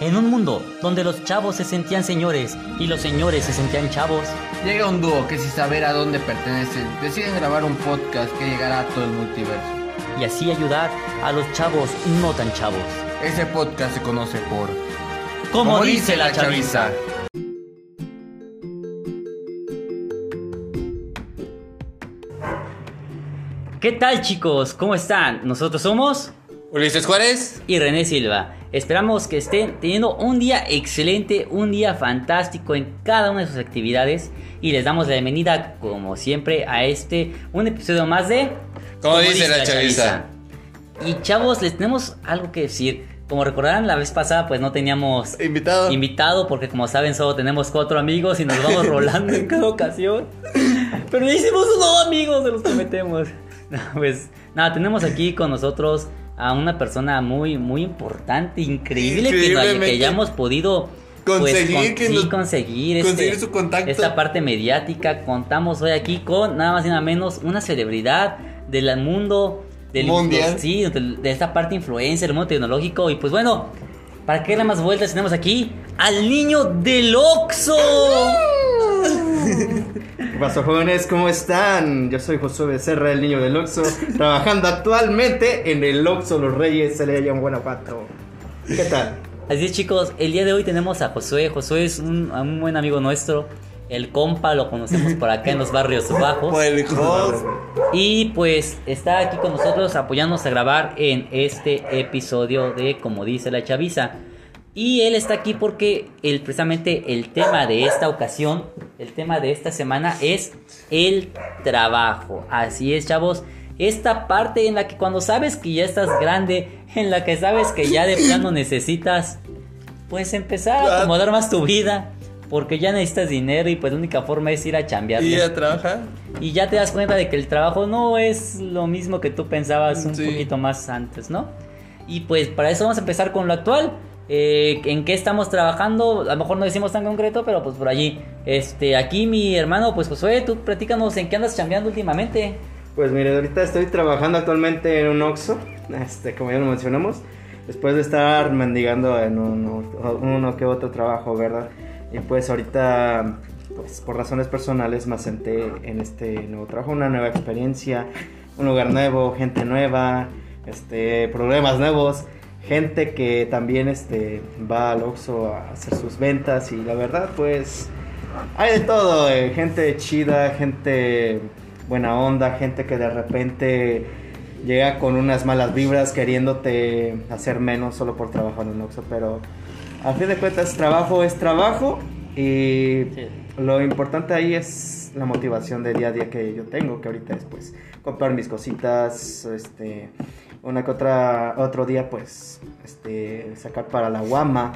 En un mundo donde los chavos se sentían señores y los señores se sentían chavos, Llega un dúo que sin saber a dónde pertenecen, deciden grabar un podcast que llegará a todo el multiverso. y así ayudar a los chavos no tan chavos. Ese podcast se conoce por... Como, dice la chaviza. ¿Qué tal chicos? ¿Cómo están? Nosotros somos Ulises Juárez. y René Silva. Esperamos que estén teniendo un día excelente, un día fantástico en cada una de sus actividades y les damos la bienvenida como siempre a este un episodio más de Como dice la chaviza. Y chavos, les tenemos algo que decir. Como recordarán la vez pasada, pues no teníamos Invitado. invitado porque como saben solo tenemos cuatro amigos y nos vamos rolando en cada ocasión. Pero hicimos unos amigos, se los prometemos. No, pues nada, tenemos aquí con nosotros a una persona muy muy importante, increíble que, no- que Increíblemente hayamos podido pues, Conseguir que sí, nos- conseguir este- conseguir su contacto. esta parte mediática. Contamos hoy aquí con nada más y nada menos una celebridad del mundo del Mundial. Sí, de, de esta parte influencer, el mundo tecnológico y pues bueno, para que darle más vueltas tenemos aquí al niño del Oxxo. ¿Qué pasó jóvenes? ¿Cómo están? Yo soy Josué Becerra, el niño del Oxxo, trabajando actualmente en el Oxxo Los Reyes, Celaya en Guanajuato. ¿Qué tal? Así es chicos, el día de hoy tenemos a Josué. Josué es un, un buen amigo nuestro. El compa lo conocemos por acá en los barrios bajos. Por el host. Y pues está aquí con nosotros apoyándonos a grabar en este episodio de Como dice la chaviza. Y él está aquí porque el, precisamente el tema de esta ocasión, el tema de esta semana es el trabajo. Así es, chavos. Esta parte en la que cuando sabes que ya estás grande, en la que sabes que ya de plano necesitas, pues empezar a acomodar más tu vida. Porque ya necesitas dinero y pues la única forma es ir a chambear. Y a trabajar. Y ya te das cuenta de que el trabajo no es lo mismo que tú pensabas un Sí. poquito más antes, ¿no? Y pues para eso vamos a empezar con lo actual. Eh, ¿En qué estamos trabajando? A lo mejor no decimos tan concreto, pero pues por allí. Este, aquí mi hermano, pues Josué, tú platícanos en qué andas chambeando últimamente. Pues mire, ahorita estoy trabajando actualmente en un Oxxo, este, como ya lo mencionamos, después de estar mendigando en uno, uno que otro trabajo, ¿verdad? Y pues ahorita, pues por razones personales me asenté en este nuevo trabajo, una nueva experiencia, un lugar nuevo, gente nueva, este, problemas nuevos, gente que también este, va al Oxxo a hacer sus ventas y la verdad pues hay de todo, eh, gente chida, gente buena onda, gente que de repente llega con unas malas vibras queriéndote hacer menos solo por trabajar en el Oxxo, pero a fin de cuentas trabajo es trabajo y Sí. lo importante ahí es la motivación de día a día que yo tengo, que ahorita es pues comprar mis cositas, este una que otra otro día pues este sacar para la guama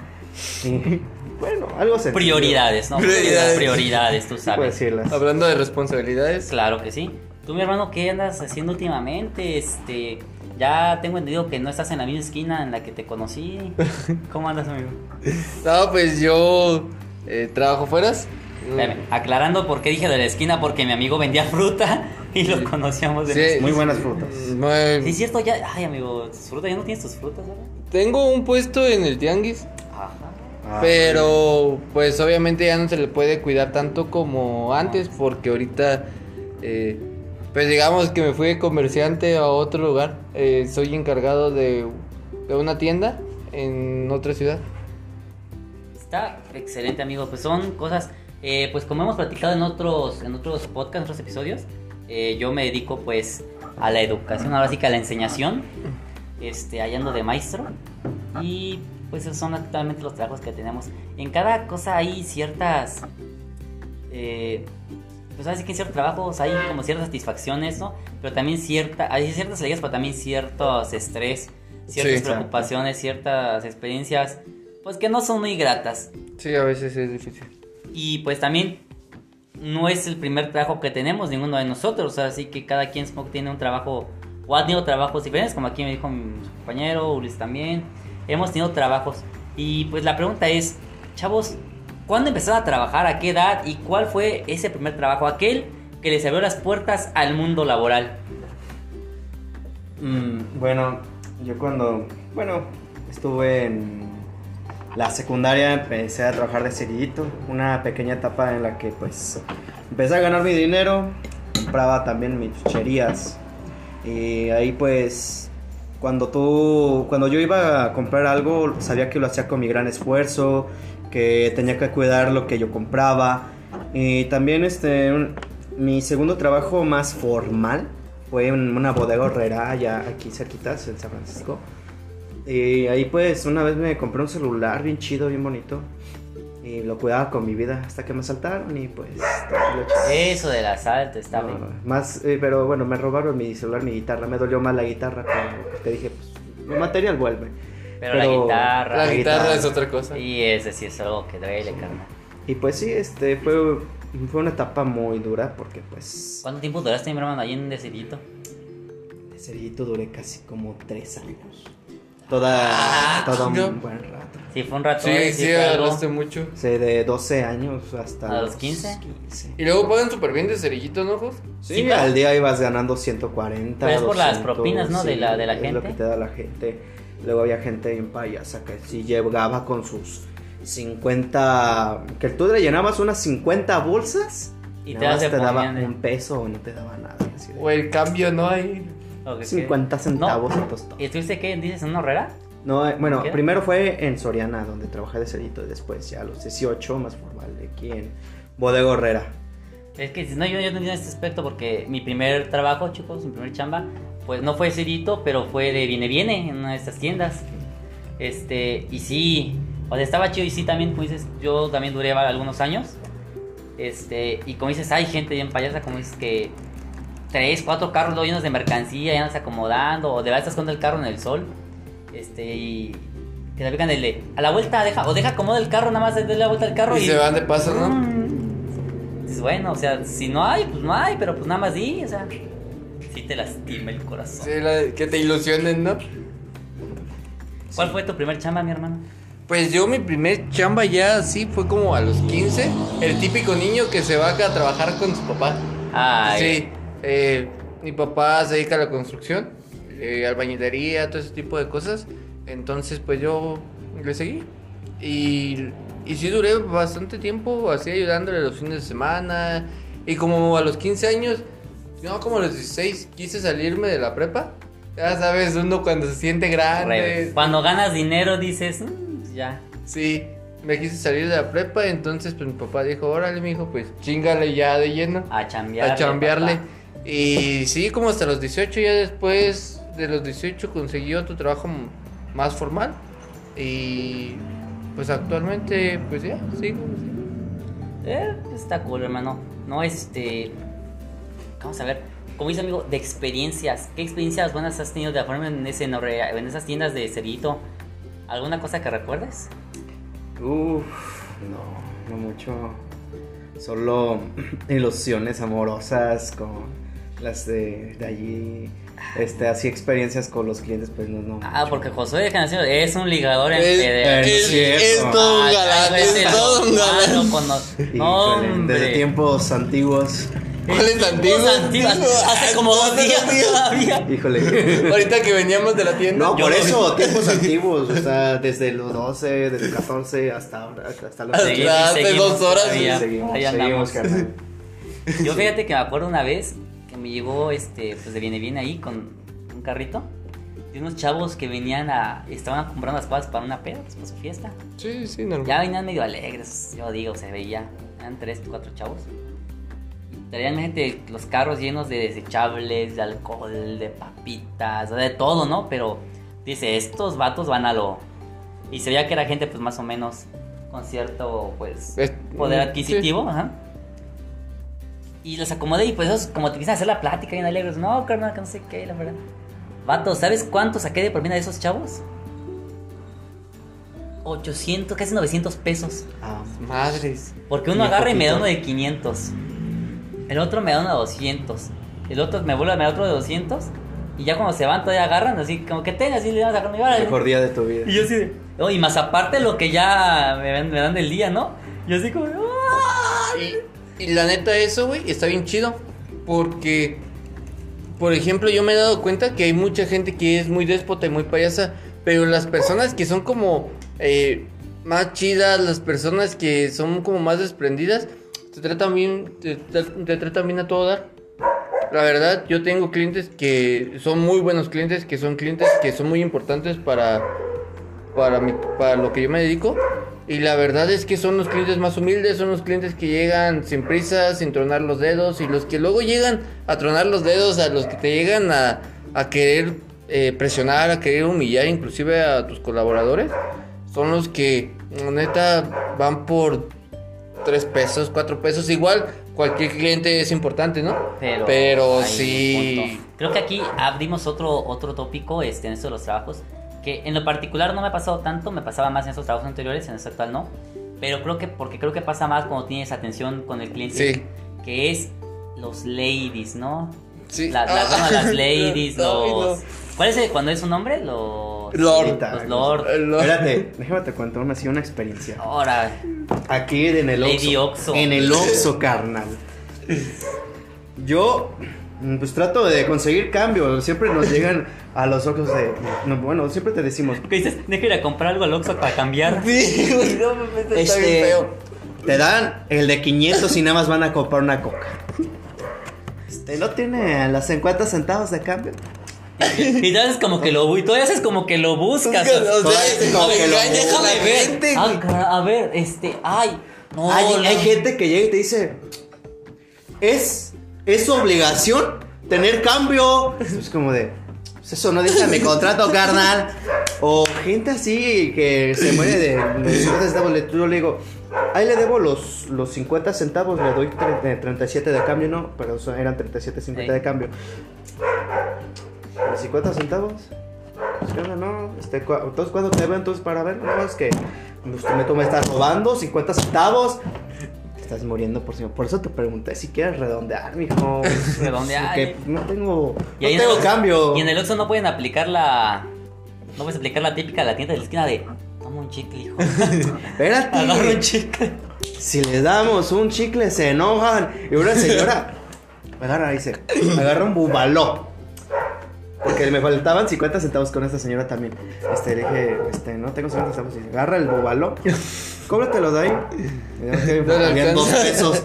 y bueno, algo sencillo. Prioridades, ¿no? Prioridades. Prioridades, tú sabes. decirlas. Hablando de responsabilidades. Claro que sí. Tú, mi hermano, ¿qué andas haciendo últimamente? Este, ya tengo entendido que no estás en la misma esquina en la que te conocí. ¿Cómo andas, amigo? No, pues yo eh, trabajo fueras. Espérame, aclarando por qué dije de la esquina, porque mi amigo vendía fruta y lo conocíamos de Sí. Muy buenas frutas. Sí, es cierto, ya. Ay, amigo, tus frutas, ya no tienes tus frutas, ¿verdad? Tengo un puesto en el tianguis. Ajá. Ah, Pero pues obviamente ya no se le puede cuidar tanto como antes porque ahorita eh, pues digamos que me fui de comerciante a otro lugar. Eh, soy encargado de, de una tienda en otra ciudad. Está excelente, amigo. Pues son cosas. eh, pues como hemos platicado en otros, en otros podcasts, en otros episodios, eh, yo me dedico pues a la educación, ahora sí que a la enseñación. Este, allá ando de maestro. Y pues esos son actualmente los trabajos que tenemos. En cada cosa hay ciertas. eh, pues así que en ciertos trabajos hay como ciertas satisfacciones, ¿no? Pero también cierta, hay ciertas alegrías, pero también ciertos estrés, ciertas Sí. preocupaciones, ciertas experiencias, pues que no son muy gratas. Sí, a veces es difícil. Y pues también no es el primer trabajo que tenemos ninguno de nosotros, así que cada quien que tiene un trabajo o ha tenido trabajos diferentes, como aquí me dijo mi compañero, Ulises también. Hemos tenido trabajos y pues la pregunta es, chavos, ¿cuándo empezaron a trabajar? ¿A qué edad? ¿Y cuál fue ese primer trabajo? Aquel que les abrió las puertas al mundo laboral. Mm, bueno, yo cuando, bueno, estuve en la secundaria empecé a trabajar de cerillito, una pequeña etapa en la que pues empecé a ganar mi dinero, compraba también mis chucherías y ahí pues cuando tú cuando yo iba a comprar algo sabía que lo hacía con mi gran esfuerzo, que tenía que cuidar lo que yo compraba y también este mi segundo trabajo más formal fue en una bodega horrera allá aquí cerquitas en San Francisco. Y ahí pues una vez me compré un celular bien chido, bien bonito. Y lo cuidaba con mi vida hasta que me asaltaron y pues... lo. Eso del asalto está No, bien. más, eh, pero bueno, me robaron mi celular, mi guitarra. Me dolió más la guitarra, pero te dije, pues, el material vuelve. Pero, la guitarra. La La guitarra guitarra. es otra cosa. Y ese sí es algo que duele, carnal. Y pues sí, este fue, fue una etapa muy dura porque pues... ¿Cuánto tiempo duraste, mi hermano, ahí en Decidito? De cerillito duré casi como tres años. Toda, Ah, todo un buen rato. Sí, fue un rato. Sí, sí, fue algo. agarraste mucho. Sí, de 12 años hasta... ¿A los 15? 15. Y luego pagan súper bien de cerillito, ¿no, Jos? Sí, Sí, pero- al día ibas ganando 140. Pero es por las 200, propinas, ¿no? De la- de la Es lo gente. que te da la gente. Luego había gente en payasa que sí llegaba con sus 50. Que tú le llenabas unas 50 bolsas. Y Y te de te daba de- un peso o no te daba nada. así de O el cambio no hay. Ok, ok. 50 centavos No. y tostón. ¿Y estuviste qué? ¿Dices en horrera? No, eh, bueno, primero fue en Soriana, donde trabajé de cerito. Y después ya a los 18, más formal, de aquí en Bodega Herrera. Es que no, yo, yo no entiendo este aspecto porque mi primer trabajo, chicos, mi primer chamba, pues no fue cerito, pero fue de viene viene en una de estas tiendas. Este, y sí, o sea, estaba chido y sí también, como dices, yo también duré algunos años. Este, y como dices, hay gente bien payasa, como dices que tres, cuatro carros luego llenos de mercancía, ya no se acomodando, o de verdad estás con el carro en el sol. Este, y que te pican el de, a la vuelta, deja, o deja acomoda el carro, nada más de la vuelta al carro Y se van de paso, ¿no? Mm. Dices, bueno, o sea, si no hay, pues no hay, pero pues nada más di, o sea, sí te lastima el corazón. Sí, la- que te ilusionen, ¿no? ¿Cuál fue tu primer chamba, mi hermano? Pues yo mi primer chamba ya así fue como a los 15. El típico niño que se va acá a trabajar con su papá. Ay, Sí, eh, mi papá se dedica a la construcción, eh, albañilería, todo ese tipo de cosas. Entonces, pues yo le seguí. Y, y sí duré bastante tiempo así ayudándole los fines de semana. Y como a los 15 años, no, como a los 16, quise salirme de la prepa. Ya sabes, uno cuando se siente grande. Cuando ganas dinero dices, "Mm, ya. Sí, me quise salir de la prepa. Entonces, pues mi papá dijo, órale, mi hijo, pues chingale ya de lleno A chambearle. a chambearle. papá. Y sí, como hasta los 18, ya después de los 18 conseguí otro trabajo más formal. Y pues actualmente, pues ya, sigo. Eh, está cool, hermano. No, este. Vamos a ver. Como dice amigo, de experiencias. ¿Qué experiencias buenas has tenido de la forma en, ese, norre- en esas tiendas de cerito? ¿Alguna cosa que recuerdes? Uf, no, no mucho. Solo ilusiones amorosas con las de, de allí. Este, así experiencias con los clientes, pues no, no. Ah, mucho. porque Josué de Generación es un ligador Es- empedernido. es- es todo un galán, es todo un galán. los- Híjole, No, desde tiempos antiguos. ¿Cuáles antiguos? antiguos, Hace como dos días todavía. Híjole. Ahorita que veníamos de la tienda. No, Yo por eso, tiempos antiguos, o sea, desde los 12, desde el 14 hasta ahora, hasta los Hasta Seguimos, hace seguimos dos horas. todavía. seguimos, Ahí seguimos, andamos. carnal. Yo fíjate que me acuerdo una vez me llegó este, pues de viene viene ahí con un carrito y unos chavos que venían a, estaban comprando las cosas para una peda, pues para su fiesta. Sí, sí, normal. Ya venían medio alegres, yo digo, se veía, eran tres, cuatro chavos. Y traían gente los carros llenos de desechables, de alcohol, de papitas, de todo, ¿no? Pero dice, estos vatos van a lo... Y se veía que era gente pues más o menos con cierto pues Es- poder mm, adquisitivo, ajá. Y los acomodé y pues esos como te empiezan a hacer la plática bien alegres, no, carnal, que no sé qué, la verdad. Vato, ¿sabes cuánto saqué de propina de esos chavos? 800, casi 900 pesos. Ah, Madres. Porque uno agarra y me da uno de 500. El otro me da uno de 200. El otro me vuelve a me da otro de 200. Y ya cuando se van todavía agarran, así como que tenga, así le van a sacar mi mejor día de tu vida. Y yo así de... No, y más aparte lo que ya me, dan- me dan del día, ¿no? Yo así como... ¡ah! Y, la neta, eso, güey, está bien chido. Porque, por ejemplo, yo me he dado cuenta que hay mucha gente que es muy déspota y muy payasa. Pero las personas que son como eh, más chidas, las personas que son como más desprendidas, te tratan bien, te, te- bien a todo dar. La verdad, yo tengo clientes que son muy buenos clientes, que son clientes que son muy importantes para, para, para lo que yo me dedico. Y la verdad es que son los clientes más humildes, son los clientes que llegan sin prisa, sin tronar los dedos. Y los que luego llegan a tronar los dedos, a los que te llegan a, a querer eh, presionar, a querer humillar inclusive a tus colaboradores, son los que neta van por 3 pesos, 4 pesos. Igual cualquier cliente es importante, ¿no? Pero, Pero sí. Creo que aquí abrimos otro, otro tópico este, en esto de los trabajos. Que en lo particular no me ha pasado tanto, me pasaba más en esos trabajos anteriores, en este actual no. Pero creo que, porque creo que pasa más cuando tienes atención con el cliente. Sí. Que es los ladies, ¿no? Sí. La- las, Ah. bueno, las ladies, no. los. ¿Cuál es el, cuando es un nombre? Los. Lord. Los lord. Lord. Espérate, déjame te cuento una, así una experiencia. Ahora, Aquí en el Lady Oxxo. Oxxo. En el Oxxo, carnal. Yo, pues trato de conseguir cambio. Siempre nos llegan a los Oxxos de. no, bueno, siempre te decimos. ¿qué dices? Deja ir a comprar algo al Oxxo para cambiar. Sí, güey, no me está bien Este, feo. te dan el de 500 y nada más van a comprar una coca. Este, no tiene las 50 centavos de cambio. Y tú haces como que lo y todavía haces como que lo buscas. O sea, Ay, como que lo- engañas a Déjame ver. Ah, a ver, este, ay, no. hay, no. hay gente que llega y te dice: Es, es su obligación tener cambio. Es como de. "Pues eso no dice mi contrato, carnal. O gente así que se muere de los 50 centavos. Yo le digo: Ahí le debo los, los 50 centavos, le doy tre- eh, 37 de cambio, no, pero eran 37, 50 Sí. de cambio. ¿Los 50 centavos? Pues, ¿qué onda? No, este, cua- entonces cuando te veo entonces para ver, no, es que usted me, tú me estás robando 50 centavos. Estás muriendo por Por eso te pregunté si quieres redondear, mijo. Redondear. Porque no tengo, Y no en tengo el- cambio. Y en el Oxxo no pueden aplicar la. No puedes aplicar la típica de la tienda de la esquina de. Toma un chicle, hijo. Espérate. Agarra un chicle. Si le damos un chicle se enojan. Y una señora agarra, dice, agarra un bubaló. Porque me faltaban 50 centavos con esta señora también. Este, le dije, este, no tengo 50 centavos. Y dice, agarra el bubaló. Cóbratelo de ahí. Y yo, "Ok, No le habían dos pesos.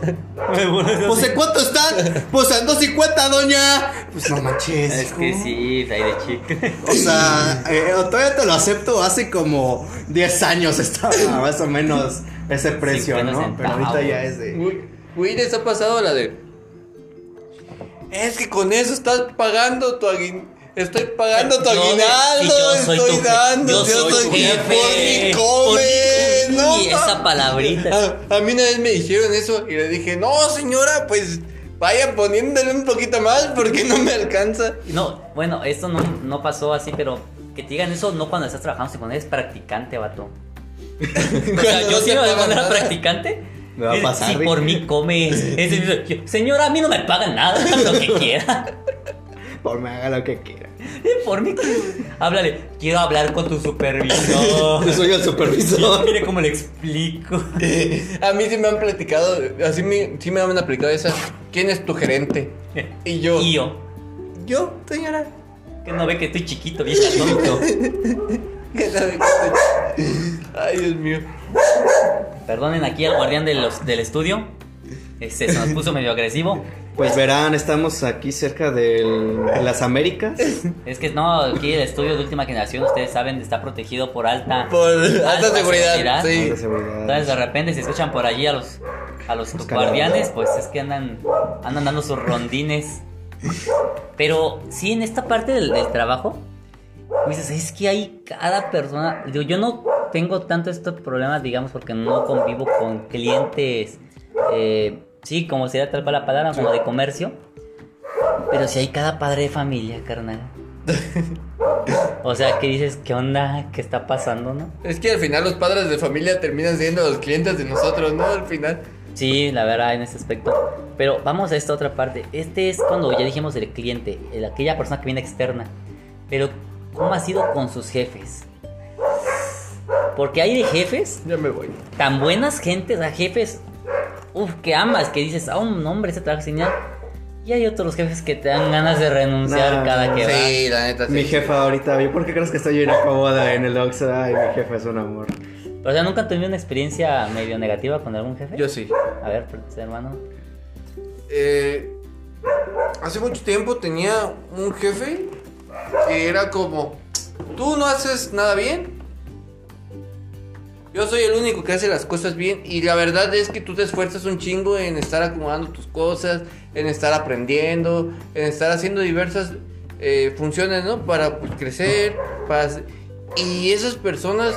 Pues, ¿en cuánto están? Pues en 250, doña. Pues no manches. Es que sí, hay de chicle. O sea, eh, todavía te lo acepto. Hace como 10 años estaba más o menos ese precio, 50 ¿no? Pero ahorita ya es de. Güey, les ha pasado la de. Es que con eso estás pagando tu aguinaldo. Estoy pagando tu aguinaldo. estoy dando. yo soy tu jefe. Por mi come. no, Uy, esa palabrita. A, a mí una vez me dijeron eso y le dije, no, señora, pues vaya poniéndole un poquito más porque no me alcanza. No, bueno, esto no, no pasó así, pero que te digan eso no cuando estás trabajando, sino cuando eres practicante, vato. O sea, yo no sí me cuando era nada. practicante. Me va a y- pasar, Si por mí comes. Es decir, yo, Señora, a mí no me pagan nada, lo que quiera. Por me haga lo que quiera. Por mí, háblale. Quiero hablar con tu supervisor. Yo soy el supervisor. Mire cómo le explico. A mí sí me han platicado, así me, sí me han aplicado esa. ¿Quién es tu gerente? Y yo. Y yo, Yo, señora. que no ve que estoy chiquito, vieja tonto. ¿Qué sabe qué estoy- Ay, Dios mío. Perdonen aquí al guardián de los, del estudio. Este, se nos puso medio agresivo. Pues verán, estamos aquí cerca del- de las Américas. Es que no, aquí el estudio de última generación, ustedes saben, está protegido por alta. Por alta seguridad. Sí. Alta seguridad. Entonces de repente se escuchan por allí a los a los Los guardianes, pues es que andan andan dando sus rondines. Pero sí en esta parte del, del trabajo, dices, es que hay cada persona, digo, yo no tengo tanto estos problemas, digamos, porque no convivo con clientes, eh, sí, como sería tal cual la palabra, como de comercio. Pero sí hay cada padre de familia, carnal. O sea, que dices, ¿qué onda? ¿Qué está pasando, no? Es que al final los padres de familia terminan siendo los clientes de nosotros, ¿no? Al final. Sí, la verdad, en ese aspecto. Pero vamos a esta otra parte. Este es cuando ya dijimos el cliente, el- aquella persona que viene externa. Pero, ¿cómo ha sido con sus jefes? Porque hay de jefes Ya me voy. tan buenas gentes, a jefes, uff, que amas, que dices, ah, un hombre, ese trabajo genial. Y hay otros jefes que te dan ganas de renunciar Nah, cada que va. Sí, la neta, sí. Mi jefa ahorita, ¿y ¿por qué crees que estoy bien acomoda en el Oxxo? Ay, mi jefa es un amor. O sea, ¿nunca tenido una experiencia medio negativa con algún jefe? Yo sí. A ver, hermano. Eh, hace mucho tiempo tenía un jefe que era como, tú no haces nada bien. Yo soy el único que hace las cosas bien y la verdad es que tú te esfuerzas un chingo en estar acomodando tus cosas, en estar aprendiendo, en estar haciendo diversas eh, funciones, ¿no? Para pues, crecer, para... Y esas personas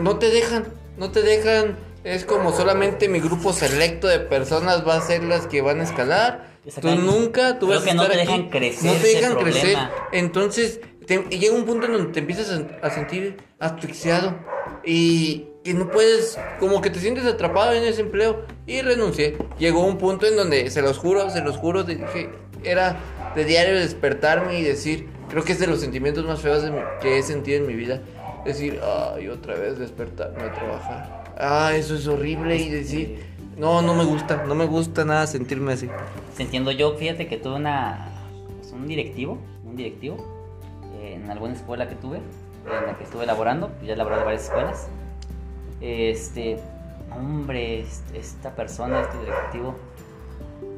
no te dejan, no te dejan. Es como solamente mi grupo selecto de personas va a ser las que van a escalar. Tú nunca, tú Creo vas a que no estar te aquí. dejan crecer, No te dejan crecer. Entonces, te- llega un punto en donde te empiezas a, a sentir asfixiado. Y que no puedes, como que te sientes atrapado en ese empleo. Y renuncié. Llegó un punto en donde, se los juro, se los juro, dije, era de diario despertarme y decir, creo que es de los sentimientos más feos mi- que he sentido en mi vida. Decir, ay, otra vez despertarme a trabajar. Ah, eso es horrible. Y decir, no, no me gusta, no me gusta nada sentirme así. Entiendo yo, fíjate que tuve una, pues, un directivo, un directivo, eh, en alguna escuela que tuve, en la que estuve laborando, ya he laborado varias escuelas. Este, hombre, esta persona, este directivo,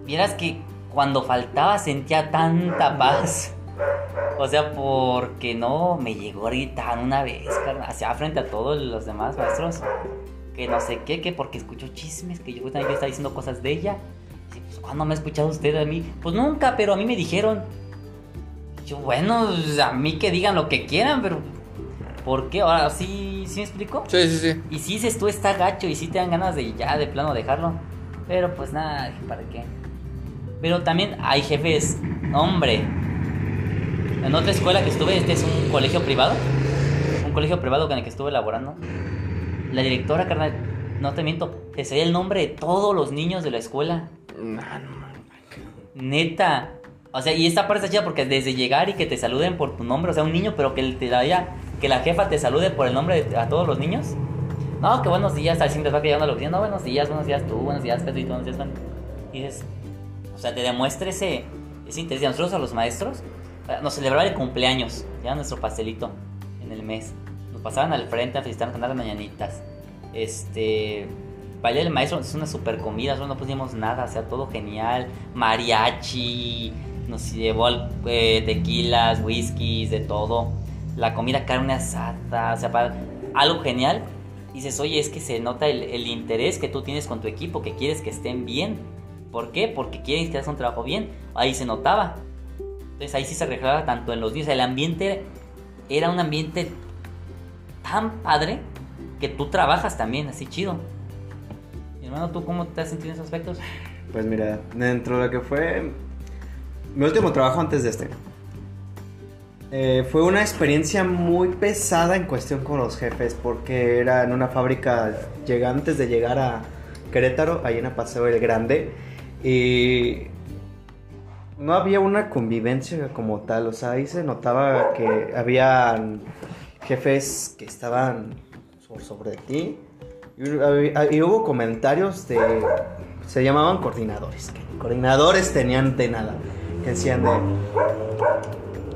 vieras que cuando faltaba sentía tanta paz. O sea, porque no me llegó a gritar una vez, hacia frente a todos los demás maestros. Que no sé qué, que porque escuchó chismes, que yo también estaba diciendo cosas de ella. Dice, pues, ¿cuándo me ha escuchado usted a mí? Pues nunca, pero a mí me dijeron. Yo, bueno, pues, a mí que digan lo que quieran, pero ¿por qué? Ahora sí, ¿sí me explico? Sí, sí, sí. Y si dices tú está gacho y si te dan ganas de ya de plano dejarlo. Pero pues nada, ¿para qué? Pero también hay jefes, hombre. En otra escuela que estuve, este es un colegio privado. Un colegio privado con el que estuve laborando. La directora, carnal, no te miento, te sabía el nombre de todos los niños de la escuela. Neta. O sea, y esta parte está chida porque desde llegar y que te saluden por tu nombre, o sea, un niño, pero que te vaya, que la jefa te salude por el nombre de a todos los niños. No, que buenos días, al te va llegando a la oficina. No, buenos días, buenos días tú, buenos días, Pedrito, buenos días, Juan. Y dices, o sea, te demuestra ese, ese interés. Nosotros, a los maestros, nos celebraba el cumpleaños, ya nuestro pastelito en el mes. Nos pasaban al frente a felicitar, a cantar las mañanitas. Este. Baile del maestro es una super comida, nosotros no pusimos nada, o sea, todo genial. Mariachi, nos llevó eh, tequilas, whiskies, de todo. La comida, carne asada, o sea, para- algo genial. Y dices, oye, es que se nota el, interés que tú tienes con tu equipo, que quieres que estén bien. ¿Por qué? Porque quieres que hagas un trabajo bien. Ahí se notaba. Entonces ahí sí se reflejaba tanto en los días. El ambiente era un ambiente tan padre que tú trabajas también, así chido. Mi hermano, ¿tú cómo te has sentido en esos aspectos? Pues mira, dentro de lo que fue mi último trabajo antes de este, eh, fue una experiencia muy pesada en cuestión con los jefes, porque era en una fábrica, antes de llegar a Querétaro, ahí en el Paseo El Grande, y no había una convivencia como tal, o sea, ahí se notaba que había jefes que estaban sobre ti, y, hubo comentarios de. Se llamaban coordinadores. coordinadores tenían de nada. Que decían de.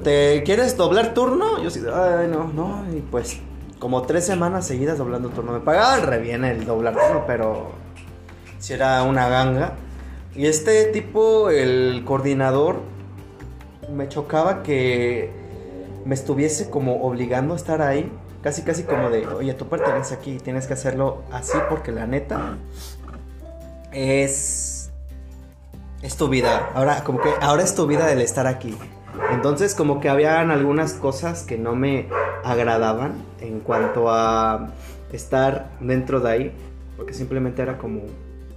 ¿Te quieres doblar turno? Yo sí, ay, no, no. Y pues, como tres semanas seguidas doblando turno. Me pagaban re bien el doblar turno, pero. Si era una ganga. Y este tipo, el coordinador, me chocaba que me estuviese como obligando a estar ahí. Casi, casi como de, oye, tú perteneces aquí, tienes que hacerlo así porque la neta es es tu vida. Ahora como que ahora es tu vida el estar aquí. Entonces como que habían algunas cosas que no me agradaban en cuanto a estar dentro de ahí, porque simplemente era como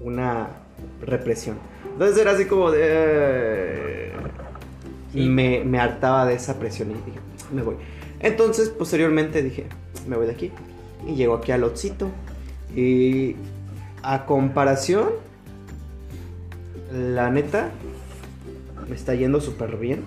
una represión. Entonces era así como de Sí. me, me hartaba de esa presión y dije, me voy. Entonces, posteriormente dije, me voy de aquí. Y llego aquí al Otsito. Y a comparación, la neta, me está yendo súper bien.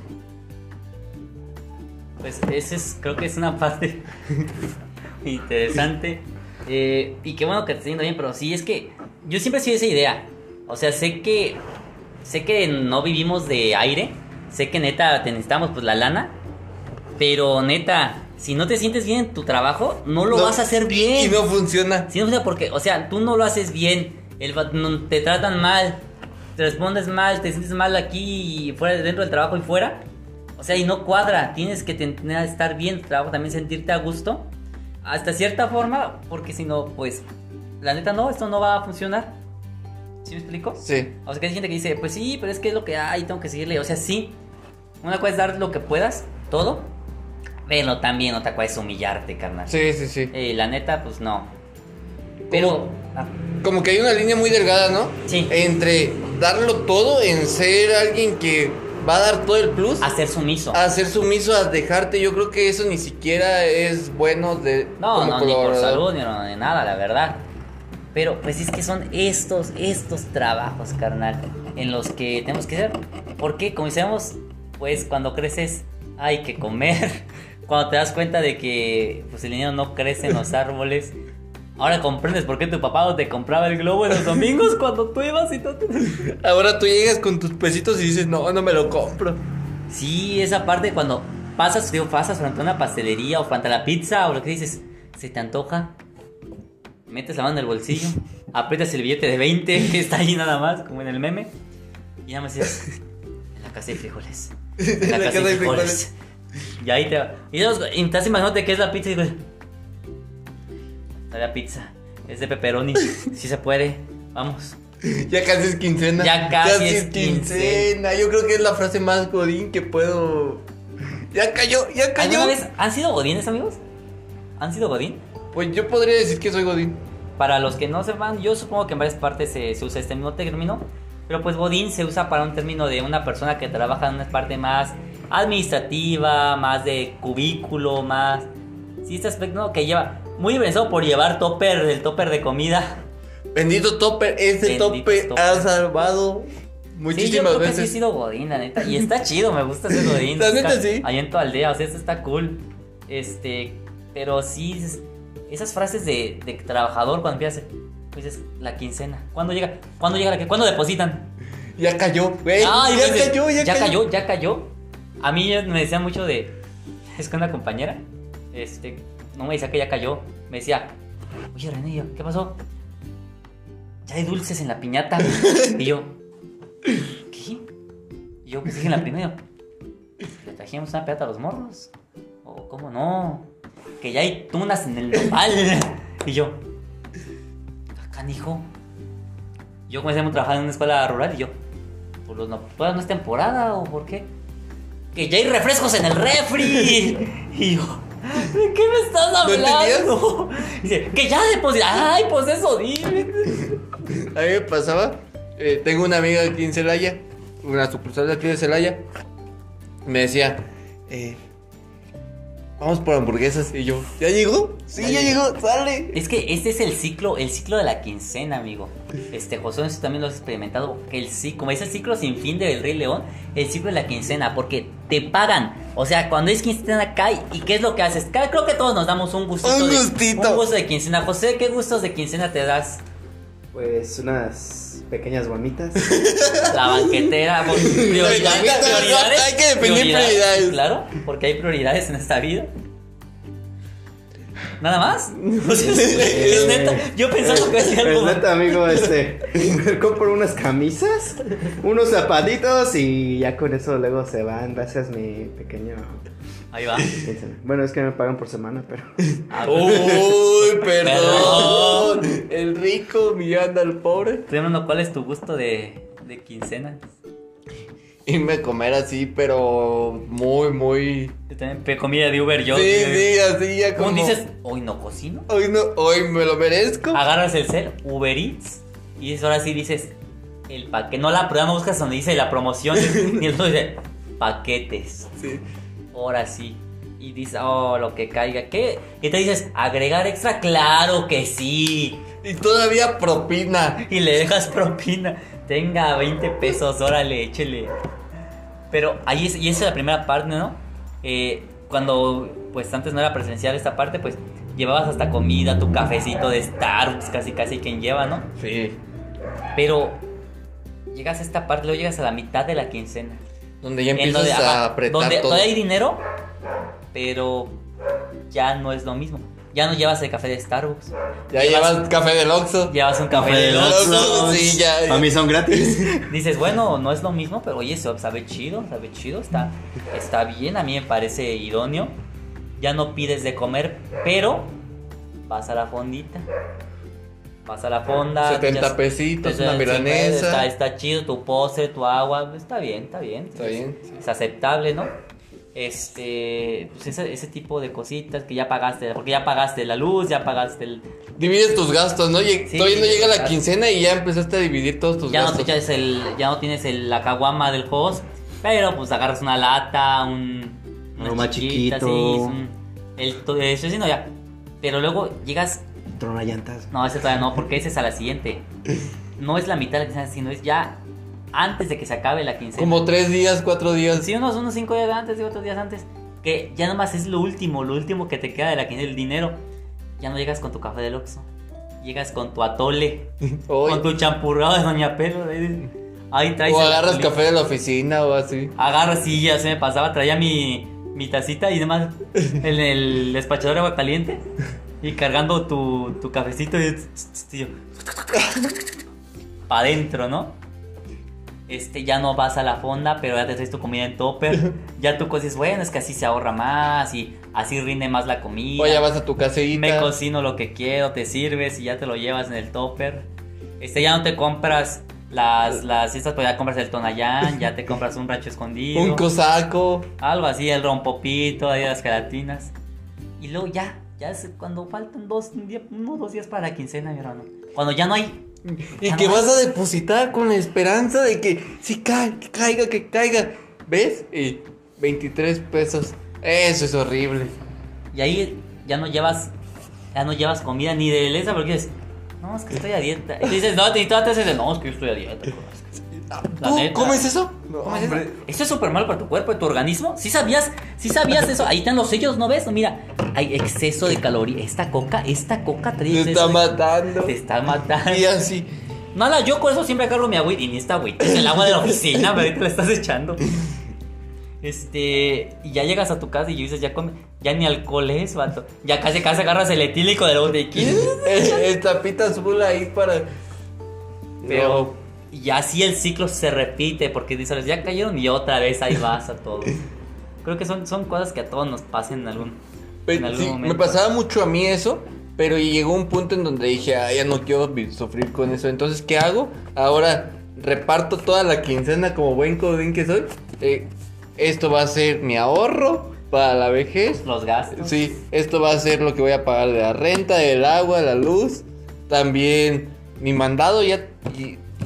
Pues ese es, creo que es una parte interesante. Eh, y qué bueno que te yendo bien, pero sí, es que yo siempre he sido esa idea. O sea, sé que sé que no vivimos de aire, sé que neta te necesitamos pues la lana, pero neta, si no te sientes bien en tu trabajo, no lo No, vas a hacer bien. Y no funciona. Sí, o sea, porque, o sea, tú no lo haces bien, el, no- te tratan mal, te respondes mal, te sientes mal aquí y fuera, dentro del trabajo y fuera. O sea, y no cuadra, tienes que tener, estar bien trabajo, también sentirte a gusto, hasta cierta forma, porque si no, pues, la neta no, esto no va a funcionar. ¿Sí me explico? Sí. O sea, que hay gente que dice, pues sí, pero es que es lo que hay, tengo que seguirle. O sea, sí, una cosa es dar lo que puedas, todo, pero también otra cosa es humillarte, carnal. Sí, sí, sí. Eh, la neta, pues no. Pero. ah, Como que hay una línea muy delgada, ¿no? Sí. Entre darlo todo en ser alguien que va a dar todo el plus. a ser sumiso. A ser sumiso, a dejarte. Yo creo que eso ni siquiera es bueno de. no, no, ni por salud, ni no, nada, la verdad. Pero pues es que son estos, estos trabajos, carnal, en los que tenemos que ser. Porque, como decíamos, pues cuando creces hay que comer. Cuando te das cuenta de que pues el dinero no crece en los árboles. Ahora comprendes por qué tu papá te compraba el globo en los domingos cuando tú ibas y todo. Ahora tú llegas con tus pesitos y dices, no, no me lo compro. Sí, esa parte cuando pasas, digo, pasas frente a una pastelería o frente a la pizza o lo que dices, se te antoja, metes la mano en el bolsillo, aprietas el billete de 20 que está ahí nada más, como en el meme, y nada más dices, en la casa hay frijoles. En la, casa, hay frijoles. Y ahí te va. Y, y estás imaginándote que es la pizza y dices, la pizza, es de pepperoni, si se puede, vamos. Ya casi es quincena. Ya casi es quincena. Yo creo que es la frase más godín que puedo. Ya cayó, ya cayó. ¿Alguna vez han sido godines, amigos? ¿Han sido godín? Pues yo podría decir que soy godín. Para los que no sepan, yo supongo que en varias partes se, se usa este mismo término, pero pues Godín se usa para un término de una persona que trabaja en una parte más administrativa, más de cubículo, más... Sí, este aspecto ¿no? que lleva... Muy diferenciado por llevar topper, el topper de comida. Bendito Topper, ese Topper Topper. ha salvado sí, yo muchísimas creo que sí he veces. sido Godín, la neta. Y está chido, me gusta ser Godín. La neta, sí. Ahí en tu aldea, o sea, esto está cool. Este, pero sí, es- esas frases de, de trabajador cuando empiezas, pues es la quincena. ¿Cuándo llega? ¿Cuándo llega la que? ¿Cuándo depositan? Ya cayó, güey. Ay, ya cayó, ya, ya cayó. cayó, ya cayó. A mí me decía mucho de. Es que una compañera, este, no me decía que ya cayó. Me decía, oye René, ¿qué pasó? Ya hay dulces en la piñata. y yo, ¿qué? Y yo, pues dije en la primera. Le trajimos una piñata a los morros. O, ¿cómo no? Que ya hay tunas en el nopal. y yo, acá, hijo. Yo comencé a trabajar en una escuela rural y yo, por los no, pues, no es temporada o por qué? Que ya hay refrescos en el refri. y yo, ¿de qué me estás hablando? Dice, que ya deposité. Ay, pues eso dime. A mí me pasaba. eh, tengo una amiga aquí en Celaya, una sucursal de aquí de Celaya. Me decía, eh, vamos por hamburguesas. Y yo, ¿ya llegó? Sí, ya, llegó, sale. Es que este es el ciclo, el ciclo de la quincena, amigo. Este, José, eso también lo has experimentado. El ciclo, como es el ciclo sin fin del Rey León, el ciclo de la quincena, porque te pagan. O sea, cuando es quincena cae, ¿y qué es lo que haces? Creo que todos nos damos un gustito. Un de- gustito. un gusto de quincena. José, ¿qué gustos de quincena te das? Pues unas pequeñas gomitas. La banquetera, por prioridades, hay que definir prioridades. Claro, porque hay prioridades en esta vida. ¿Nada más? Es, es neta. Yo pensando que hacía algo. Pues neta, amigo, este. Me compro unas camisas, unos zapatitos y ya con eso luego se van. Gracias, mi pequeño. Ahí va. Bueno, es que me pagan por semana, pero. Ah, Uy, perdón. El rico mirando al pobre. Estoy hablando, ¿cuál es tu gusto de, de quincena? Irme a comer así, pero muy, muy. Comida de Uber yo. sí, sí, así ya como. ¿Cómo dices? Hoy no cocino. Hoy no, hoy me lo merezco. Agarras el cel, Uber Eats, y ahora sí dices el paquete. No la prueba, no buscas donde dice la promoción, ni el otro dice paquetes. Sí. Ahora sí. Y dices, oh, lo que caiga. ¿Qué? Y te dices, agregar extra, claro que sí. Y todavía propina. Y le dejas propina. Tenga 20 pesos, órale, échele. Pero ahí es, y esa es la primera parte, ¿no? Eh, cuando, pues antes no era presencial esta parte, pues llevabas hasta comida, tu cafecito de Starbucks, casi casi quien lleva, ¿no? Sí. Pero llegas a esta parte, luego llegas a la mitad de la quincena. Donde ya empiezas donde, a apretar donde todo. todavía hay dinero, pero ya no es lo mismo. Ya no llevas el café de Starbucks. Ya llevas café del Oxxo. Llevas un café Café de del Oxxo. Sí, ya. Para mí son gratis. Dices, bueno, no es lo mismo, pero oye, se- sabe chido, sabe chido, está, está bien, a mí me parece idóneo. Ya no pides de comer, pero vas a la fondita. Vas a la fonda. 70 ya- pesitos, una milanesa. Está, está chido tu postre, tu agua, está bien, está bien. Está bien, sí. Es aceptable, ¿no? Este, pues ese, ese tipo de cositas que ya pagaste, porque ya pagaste la luz, ya pagaste el... Divides tus gastos, ¿no? Lleg- Sí, todavía no llega la gastos. quincena y ya empezaste a dividir todos tus ya no, te gastos. echas el, ya no tienes el, la caguama del host, pero pues agarras una lata, un... una Algo más chiquita, chiquito. sí, un- el, eso sí, no, ya. Pero luego llegas, Trona llantas. no, ese todavía no, porque ese es a la siguiente. No es la mitad de la quincena, sino es ya antes de que se acabe la quincena. Como tres días, cuatro días. Sí, unos, unos cinco días antes y otros días antes. Que ya nomás es lo último, lo último que te queda de la quincena, el dinero. Ya no llegas con tu café del Oxxo. Llegas con tu atole, Oye, con tu champurrado de Doña Pelo. Ahí, traes o agarras café de la oficina o así. Agarras, sí, ya se me pasaba. Traía mi, mi tacita y demás en el despachador de agua caliente. Y cargando tu, tu cafecito y, para adentro, ¿no? Este, ya no vas a la fonda, pero ya te traes tu comida en topper. Ya tú dices, bueno, es que así se ahorra más y así rinde más la comida. O ya vas a tu caseíta. Me cocino lo que quiero, te sirves y ya te lo llevas en el topper. Este, ya no te compras las, las estas, pues ya compras el tonayán, ya te compras un rancho escondido. Un cosaco. Algo así, el rompopito, ahí las gelatinas. Y luego ya, ya es cuando faltan dos, un día, dos días para la quincena, mi hermano. Cuando ya no hay. Y que vas a depositar con la esperanza de que sí cae, que caiga, que caiga. ¿Ves? Y 23 pesos. Eso es horrible. Y ahí ya no llevas, ya no llevas comida ni de lesa porque dices, no, es que estoy a dieta. Y dices, no, te y tú dices, no, es que yo estoy a dieta. La ¿Tú neta. comes eso? No, ¿Cómo es eso? Esto es súper malo para tu cuerpo, y tu organismo. ¿Sí sabías? ¿Sí sabías eso? Ahí están los sellos, ¿no ves? Mira, hay exceso de calorías. Esta coca, esta coca trae Te está de- matando. Te está matando. Y así. Nada, yo con eso siempre agarro mi agua y ni esta agüita. Es el agua de la oficina, pero ahorita la estás echando. Este, y ya llegas a tu casa y dices, ya come, ya ni alcohol es, vato. Ya casi casi agarras el etílico del botequín. El tapita azul ahí para. Pero y así el ciclo se repite porque dices, ya cayeron y otra vez ahí vas a todo. Creo que son, son cosas que a todos nos pasan en algún, en algún sí, me momento. pasaba mucho a mí eso, pero llegó un punto en donde dije, ah, ya no quiero sufrir con eso. Entonces, ¿qué hago? Ahora reparto toda la quincena como buen codín que soy. Eh, esto va a ser mi ahorro para la vejez. Los gastos. Sí, esto va a ser lo que voy a pagar de la renta, del agua, la luz. También mi mandado ya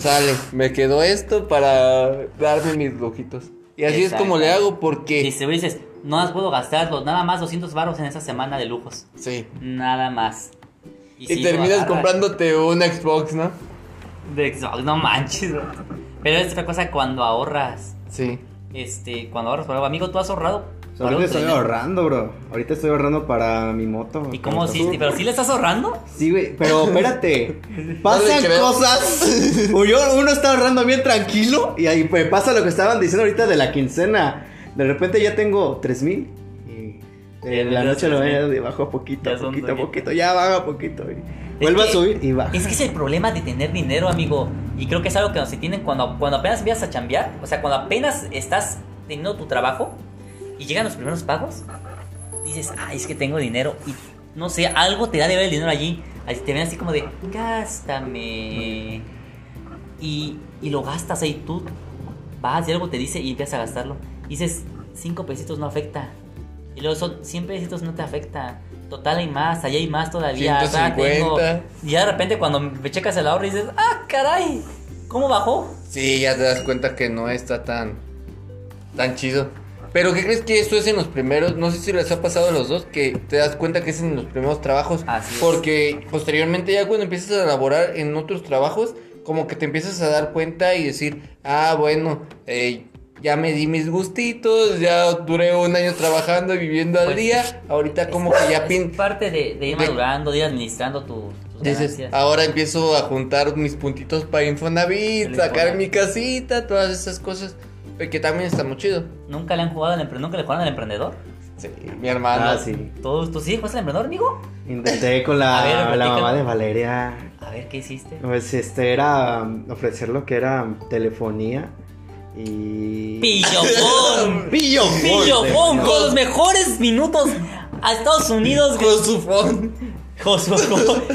sale. Me quedó esto para darme mis lujitos. Y así es como le hago porque... Y si dices, no las puedo gastar, nada más 200 baros en esa semana de lujos. Sí. Nada más. Y, terminas agarras. comprándote un Xbox, ¿no? De Xbox, no manches, bro. Pero es otra cosa cuando ahorras. Sí. Este, cuando ahorras por algo. Amigo, ¿tú has ahorrado? Ahorita estoy ahorrando, bro. Ahorita estoy ahorrando para mi moto. ¿Y cómo sí? ¿Pero sí le estás ahorrando? Sí, güey, pero espérate. No Pasan cosas. O yo, uno está ahorrando bien tranquilo y ahí pues, pasa lo que estaban diciendo ahorita de la quincena. De repente ya tengo tres mil. Y de la noche lo de bajo a poquito, poquito, a poquito. Ya baja a poquito. y Vuelve a subir y baja. Es que es el problema de tener dinero, amigo. Y creo que es algo que nos tienen cuando, cuando apenas empiezas a chambear. O sea, cuando apenas estás teniendo tu trabajo y llegan los primeros pagos, dices, ay, es que tengo dinero. Y no sé, algo te da de ver el dinero allí. Así te ven así como de, gástame. Y, y lo gastas ahí tú. Vas y algo te dice y empiezas a gastarlo. dices, cinco pesitos no afecta. Y luego son 100 pesitos no te afecta. Total hay más, allá hay más todavía. Ah, 150. tengo- Y ya de repente cuando me checas el ahorro dices, ah, caray, ¿cómo bajó? Sí, ya te das cuenta que no está tan tan chido. Pero ¿qué crees que esto es en los primeros? No sé si les ha pasado a los dos que te das cuenta que es en los primeros trabajos. Así es. Porque posteriormente ya cuando empiezas a laborar en otros trabajos, como que te empiezas a dar cuenta y decir, ah, bueno, eh, ya me di mis gustitos, ya duré un año trabajando y viviendo al Pues, día. Ahorita como que ya Es pin... parte de, de ir de- madurando, de ir administrando tu, Dices, ahora empiezo a juntar mis puntitos para Infonavit, sacar mi casita, todas esas cosas. Que también está muy chido. ¿Nunca le han jugado al empre- ¿Nunca le jugaron al emprendedor? Sí, mi hermano. Ah, sí. ¿Todos tus hijos el emprendedor, amigo? Intenté con la, ver, la mamá de Valeria. A ver, ¿qué hiciste? Pues este era um, ofrecer lo que era telefonía y. Pillofón. ¡Pillofón! Pillofón con los mejores minutos a Estados Unidos. güey. Con su phone.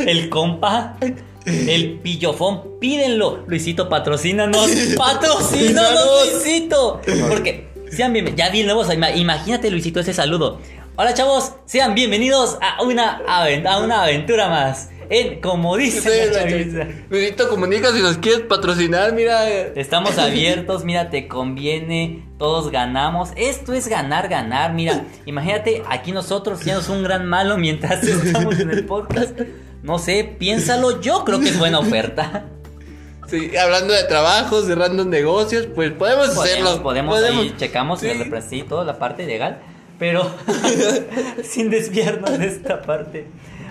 El compa, el pillofón, pídenlo. Luisito, patrocínanos. Patrocínanos, Luisito. Porque sean bienvenidos. Ya vi el nuevo. ima- Imagínate, Luisito, ese saludo. Hola, chavos. Sean bienvenidos a una, aven- a una aventura más. En, como dice. Luisito, comunica si nos quieres patrocinar, mira. Estamos abiertos, mira, te conviene, todos ganamos. Esto es ganar, ganar. Mira, imagínate aquí nosotros siendo un gran malo mientras estamos en el podcast. No sé, piénsalo, yo creo que es buena oferta. Sí, hablando de trabajo, cerrando negocios, pues podemos, hacerlo. Podemos, podemos, ahí checamos Sí. el toda la parte legal, pero sin desviarnos de esta parte.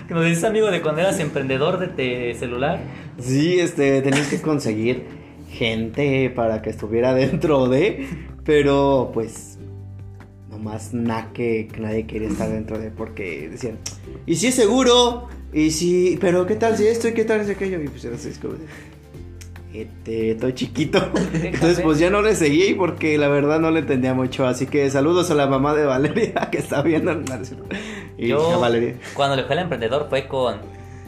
Que nos dices amigo de cuando eras emprendedor de te- celular. Sí, este, tenías que conseguir gente para que estuviera dentro de, pero pues nomás nada que, que nadie quería estar dentro de porque decían, y si es seguro, y si, pero qué tal si esto y qué tal si aquello, y pues era así, como este, estoy chiquito, entonces pues ya no le seguí porque la verdad no le entendía mucho, así que saludos a la mamá de Valeria que está viendo el y a Valeria. cuando le fue al emprendedor fue con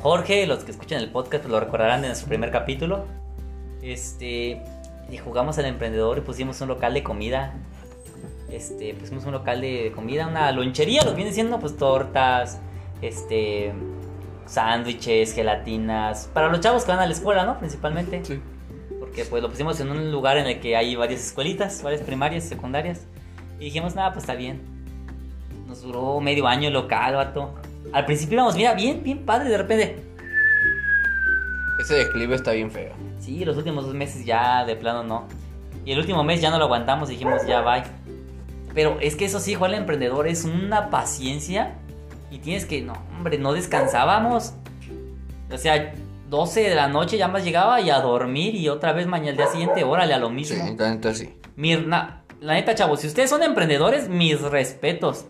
Jorge, los que escuchan el podcast pues lo recordarán de nuestro primer capítulo. Este, y jugamos al emprendedor y pusimos un local de comida. Este, pusimos un local de comida, una lonchería, lo que viene siendo pues tortas, este, sándwiches, gelatinas, para los chavos que van a la escuela, ¿no? Principalmente. Sí. Porque pues lo pusimos en un lugar en el que hay varias escuelitas, varias primarias, secundarias. Y dijimos, nada, pues está bien. Nos duró medio año el local, vato. Al principio íbamos, mira, bien, bien padre, de repente. Ese declive está bien feo. Sí, los últimos dos meses ya de plano no. Y el último mes ya no lo aguantamos, dijimos, ya bye. Pero es que eso sí, Juan el emprendedor es una paciencia. Y tienes que, no, hombre, no descansábamos. O sea, 12 de la noche ya más llegaba y a dormir y otra vez mañana al día siguiente, órale, a lo Sí, mismo. la neta sí. Mirna, la neta, chavos, si ustedes son emprendedores, mis respetos.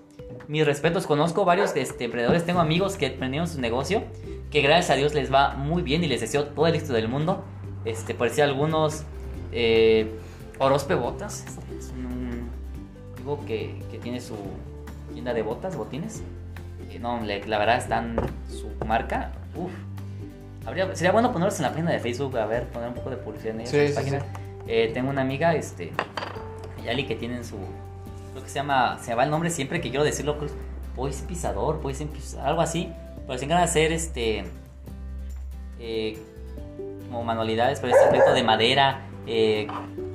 Mis respetos, conozco varios este, emprendedores, tengo amigos que emprendieron su negocio, que gracias a Dios les va muy bien y les deseo todo el éxito del mundo. Este, por decir algunos, eh, Orozpe Botas, que, que tiene su tienda de botas, botines. Eh, no, le- la verdad están su marca, uff. Habría, sería bueno ponerlos en la página de Facebook, a ver, poner un poco de publicidad en Sí, páginas. Eh, tengo una amiga, este, Yali, que tienen su. Creo que se llama. Se va el nombre siempre que quiero decirlo. creo que es Pois Pisador, Pisador, algo así. Pero se encargan de hacer este. eh, como manualidades, pero este aspecto de madera, eh,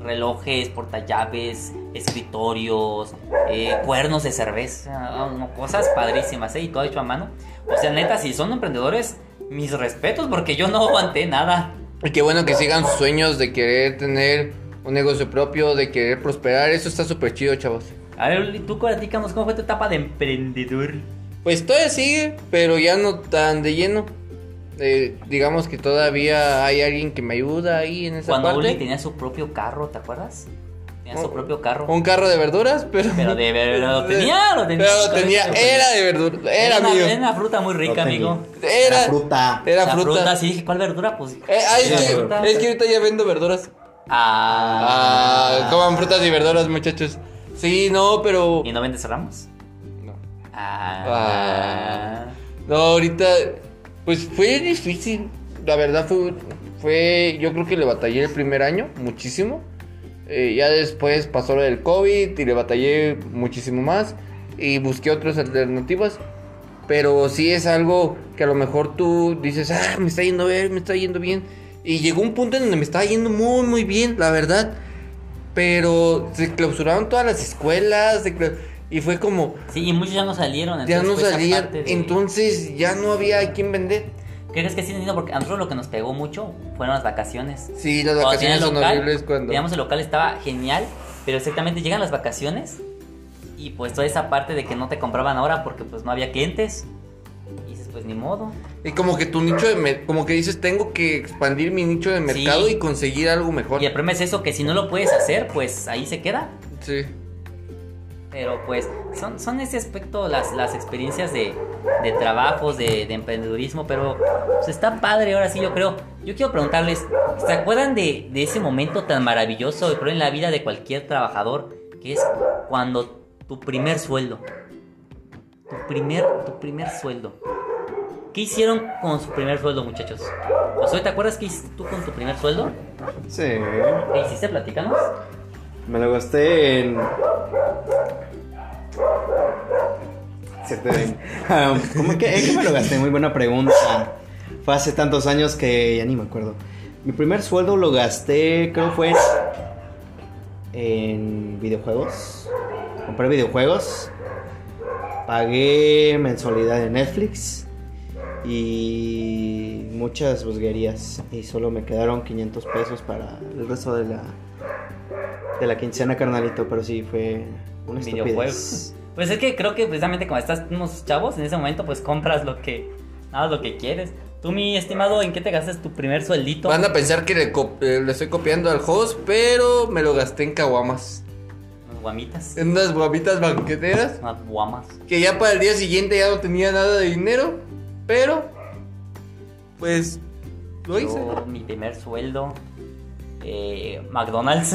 relojes, portallaves, escritorios, eh, cuernos de cerveza, no, cosas padrísimas, ¿eh? Y todo hecho a mano. O sea, neta, si son emprendedores, mis respetos, porque yo no aguanté nada. Y qué bueno que sigan sus sueños de querer tener un negocio propio, de querer prosperar. Eso está súper chido, chavos. A ver, tú platícanos cómo fue tu etapa de emprendedor. Pues todavía sigue, pero ya no tan de lleno. Eh, digamos que todavía hay alguien que me ayuda ahí en esa Cuando parte. Uli tenía su propio carro, ¿te acuerdas? Tenía su Un- propio carro. Un carro de verduras, pero. Pero de verdad lo tenía, lo tenía. Pero lo tenía, era de verduras, era una, mío. Era una fruta muy rica, amigo. Era, La fruta. era la fruta. fruta, sí, dije, ¿cuál verdura? Pues. Eh, ay, era es, que, fruta. es que ahorita ya vendo verduras. Ah. Ah, coman frutas y verduras, muchachos. Sí, no, pero. ¿Y no vendes ramos? No. Ah. No, ahorita. Pues fue difícil. La verdad fue. fue yo creo que le batallé el primer año, muchísimo. Eh, ya después pasó lo del COVID y le batallé muchísimo más. Y busqué otras alternativas. Pero sí es algo que a lo mejor tú dices, ah, me está yendo bien, me está yendo bien. Y llegó un punto en donde me estaba yendo muy, muy bien, la verdad. Pero se clausuraron todas las escuelas. se cla- y fue como, Sí, y muchos ya no salieron. ya no fue esa salían. de- Entonces ya no había a quién vender. ¿Qué crees que sí, Nino? Porque a nosotros lo que nos pegó mucho fueron las vacaciones. Sí, las vacaciones son local, horribles cuando. Teníamos el local, estaba genial, pero exactamente llegan las vacaciones y pues toda esa parte de que no te compraban ahora porque pues no había clientes. Y dices, pues ni modo. Y como que tu nicho de como que dices, tengo que expandir mi nicho de mercado Sí. y conseguir algo mejor. Y el problema es eso, que si no lo puedes hacer, pues ahí se queda. Sí. Pero pues son, son ese aspecto las, las experiencias de, de trabajos, de, de emprendedurismo, pero pues, está padre ahora sí yo creo. Yo quiero preguntarles, ¿se acuerdan de, de ese momento tan maravilloso, yo creo en la vida de cualquier trabajador, que es cuando tu primer sueldo, tu primer, tu primer sueldo. ¿Qué hicieron con su primer sueldo, muchachos? Josué, ¿te acuerdas qué hiciste tú con tu primer sueldo? Sí. ¿Qué hiciste? Platícanos. Me lo gasté en. Cierto, en- Ah, ¿Cómo que, ¿En qué me lo gasté? Muy buena pregunta. Fue hace tantos años que ya ni me acuerdo. Mi primer sueldo lo gasté, creo fue en videojuegos. Compré videojuegos. Pagué mensualidad de Netflix. Y muchas busguerías. Y solo me quedaron 500 pesos para el resto de la, de la quincena, carnalito. Pero sí, fue una estupidez. Pues es que creo que precisamente cuando estás unos chavos, en ese momento pues compras lo que, nada, lo que quieres. Tú, mi estimado, ¿en qué te gastas tu primer sueldito? Van a pensar que le, eh, le estoy copiando al host, pero me lo gasté en caguamas. Unas guamitas. En unas guapitas banqueteras. Unas guamas. Que ya para el día siguiente ya no tenía nada de dinero. Pero, pues, lo hice. Yo, mi primer sueldo, eh, McDonald's.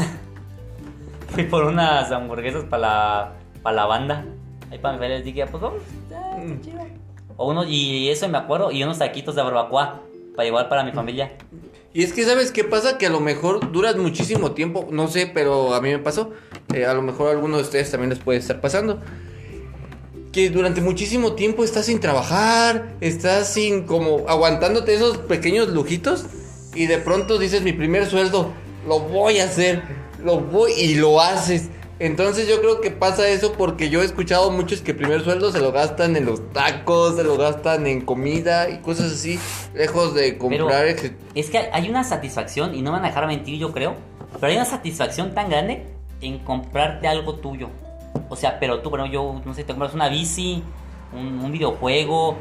Fui por unas hamburguesas para la, para la banda. Ahí para mi familia les dije, pues vamos, está chido. O uno, y eso me acuerdo, y unos taquitos de barbacoa para llevar para mi familia. Y es que, ¿sabes qué pasa? Que a lo mejor duras muchísimo tiempo, no sé, pero a mí me pasó. eh, a lo mejor a alguno de ustedes también les puede estar pasando. Que durante muchísimo tiempo estás sin trabajar, estás sin como aguantándote esos pequeños lujitos. Y de pronto dices, mi primer sueldo, lo voy a hacer, lo voy y lo haces. Entonces yo creo que pasa eso porque yo he escuchado muchos que el primer sueldo se lo gastan en los tacos, se lo gastan en comida y cosas así, lejos de comprar... Es que hay una satisfacción, y no me van a dejar mentir, yo creo, pero hay una satisfacción tan grande en comprarte algo tuyo. O sea, pero tú, bueno, yo, no sé, te compras una bici, un, un videojuego,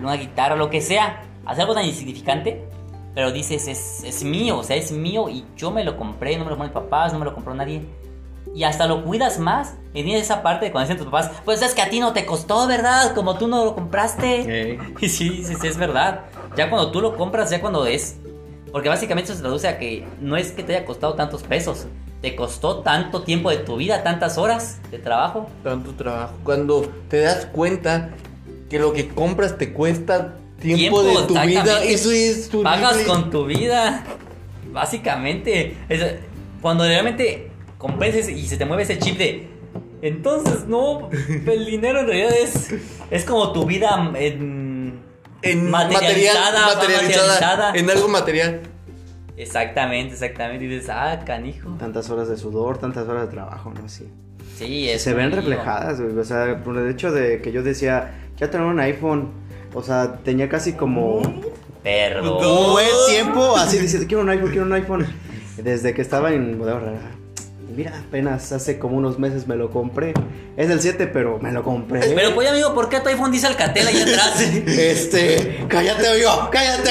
una guitarra, lo que sea. Hacer algo tan insignificante, pero dices, es, es mío, o sea, es mío y yo me lo compré, no me lo compró mis papás, no me lo compró nadie. Y hasta lo cuidas más. Y tienes esa parte de cuando dicen tus papás, pues es que a ti no te costó, ¿verdad? Como tú no lo compraste. Y sí, sí, sí, es verdad. Ya cuando tú lo compras, ya cuando es. Porque básicamente eso se traduce a que no es que te haya costado tantos pesos. Te costó tanto tiempo de tu vida, tantas horas de trabajo. tanto trabajo. Cuando te das cuenta que lo que compras te cuesta tiempo, de tu vida, eso es horrible. Pagas con tu vida. Básicamente. Es- cuando realmente compres y se te mueve ese chip de. Entonces, no. El dinero en realidad es. Es como tu vida en. en materializada, material, materializada, materializada. en algo material. Exactamente, exactamente. Y dices, ah, canijo. tantas horas de sudor, tantas horas de trabajo, ¿no? Sí. Sí, es Se ven reflejadas, güey. O sea, por el hecho de que yo decía, ya tener un iPhone. O sea, tenía casi como Perdón. Un buen tiempo así diciendo, quiero un iPhone, quiero un iPhone. Desde que estaba en Bodega mira, apenas hace como unos meses me lo compré. Es del 7, pero me lo compré. Pero pues amigo, ¿por qué tu iPhone dice Alcatel ahí atrás? Este, cállate, amigo, cállate.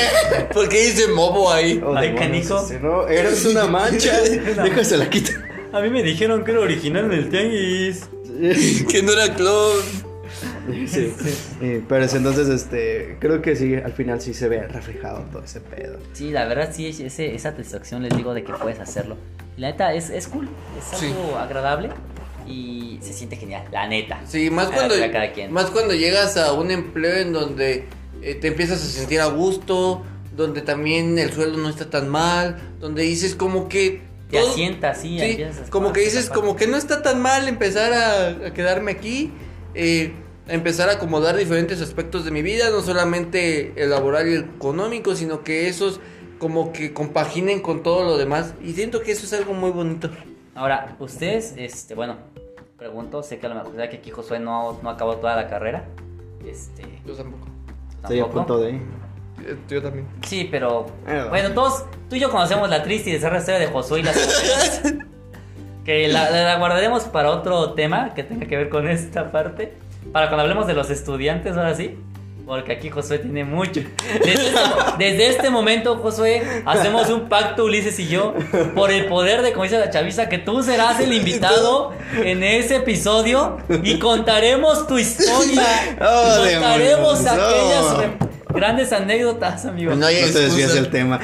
¿Por qué dice mobo ahí? Oh, Ay, ese, no, eres una mancha. Déjase la quita. A mí me dijeron que era original en el tianguis. que no era clon. Sí. Eh, pero es entonces, este, creo que sí, al final sí se ve reflejado todo ese pedo. Sí, la verdad sí, es- ese, esa satisfacción les digo de que puedes hacerlo. La neta es, es cool, es Sí. algo agradable y se siente genial, la neta. Sí, más A cuando, cada quien. más cuando llegas a un empleo en donde eh, te empiezas a sentir a gusto, donde también el sueldo no está tan mal, donde dices como que... Te todo- asientas, sí, Sí, como que dices, como que no está tan mal empezar a, a quedarme aquí, eh, empezar a acomodar diferentes aspectos de mi vida, no solamente el laboral y el económico, sino que esos como que compaginen con todo lo demás. Y siento que eso es algo muy bonito. Ahora, ustedes, este, bueno, pregunto, sé que a lo mejor, que aquí Josué no, no acabó toda la carrera. Este, Yo tampoco. Estoy a punto de. Eh, Yo también. Sí, pero Eh, bueno, todos, tú y yo conocemos la triste y desarrollada historia de Josué y las que la- la guardaremos para otro tema que tenga que ver con esta parte. Para cuando hablemos de los estudiantes, ahora sí. Porque aquí Josué tiene mucho. Desde este, desde este momento, Josué, hacemos un pacto, Ulises y yo, por el poder de, como dice la chaviza, que tú serás el invitado en ese episodio y contaremos tu historia. Oh, y contaremos aquellas grandes anécdotas, amigo. No hay No te desvíes excusa. del tema.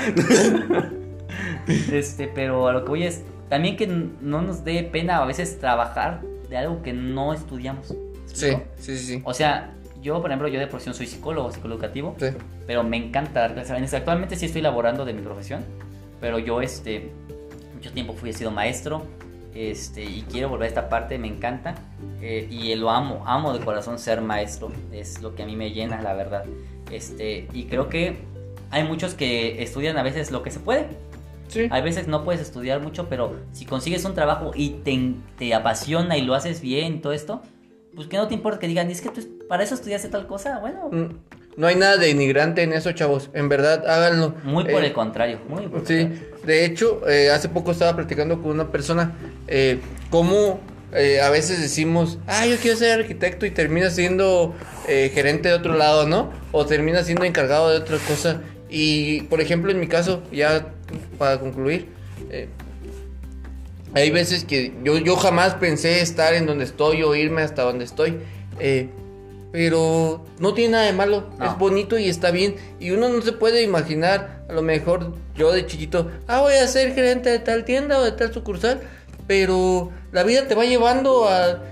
Este, pero a lo que voy es también que no nos dé pena a veces trabajar de algo que no estudiamos. Sí, sí, sí. sí. O sea, yo, por ejemplo, yo de profesión soy psicólogo, psicólogo educativo, Sí. pero me encanta dar clases. En- Actualmente sí estoy laborando de mi profesión, pero yo, este, mucho tiempo fui, he sido maestro, este, y quiero volver a esta parte, me encanta, eh, y lo amo, amo de corazón ser maestro, es lo que a mí me llena, la verdad. Este, y creo que hay muchos que estudian a veces lo que se puede, Sí. hay veces no puedes estudiar mucho, pero si consigues un trabajo y te, te apasiona y lo haces bien, todo esto, pues que no te importa que digan, es que tú para eso estudiaste tal cosa, bueno, Mm, No hay nada de denigrante en eso, chavos. En verdad, háganlo. muy por Eh, el contrario, muy por el Sí, contrario. de hecho, eh, hace poco estaba platicando con una persona eh, cómo a veces decimos, ah, yo quiero ser arquitecto y termina siendo gerente de otro lado, ¿no? O termina siendo encargado de otra cosa. Y, por ejemplo, en mi caso, ya para concluir, hay veces que yo, yo jamás pensé estar en donde estoy o irme hasta donde estoy. eh, pero no tiene nada de malo, No. es bonito y está bien. Y uno no se puede imaginar, a lo mejor yo de chiquito, ah, voy a ser gerente de tal tienda o de tal sucursal. Pero la vida te va llevando a,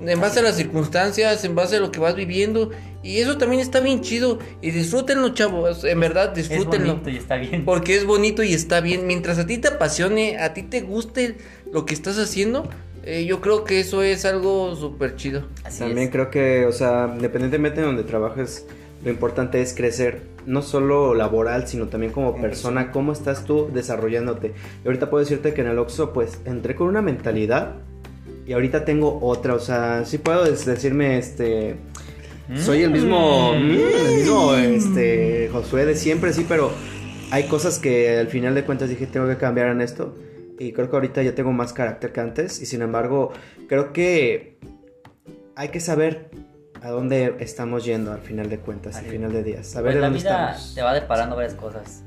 en base a las circunstancias, en base a lo que vas viviendo. Y eso también está bien chido. Y disfrútenlo, chavos, en verdad, Es disfrútenlo. bonito y está bien. Porque es bonito y está bien. Mientras a ti te apasione, a ti te guste lo que estás haciendo, eh, yo creo que eso es algo súper chido. Así También es. creo que, o sea, independientemente de donde trabajes, lo importante es crecer, no solo laboral, sino también como persona, cómo estás tú desarrollándote. Y ahorita puedo decirte que en el Oxxo, pues, entré con una mentalidad y ahorita tengo otra, o sea, sí puedo decirme, este, soy el mismo, Mm. mm, el mismo, este, Josué de siempre, sí, pero hay cosas que al final de cuentas dije, tengo que cambiar en esto. Y creo que ahorita ya tengo más carácter que antes. Y sin embargo, creo que hay que saber a dónde estamos yendo al final de cuentas, al Así. final de días. Saber Pues de dónde vida estamos. te va deparando varias cosas.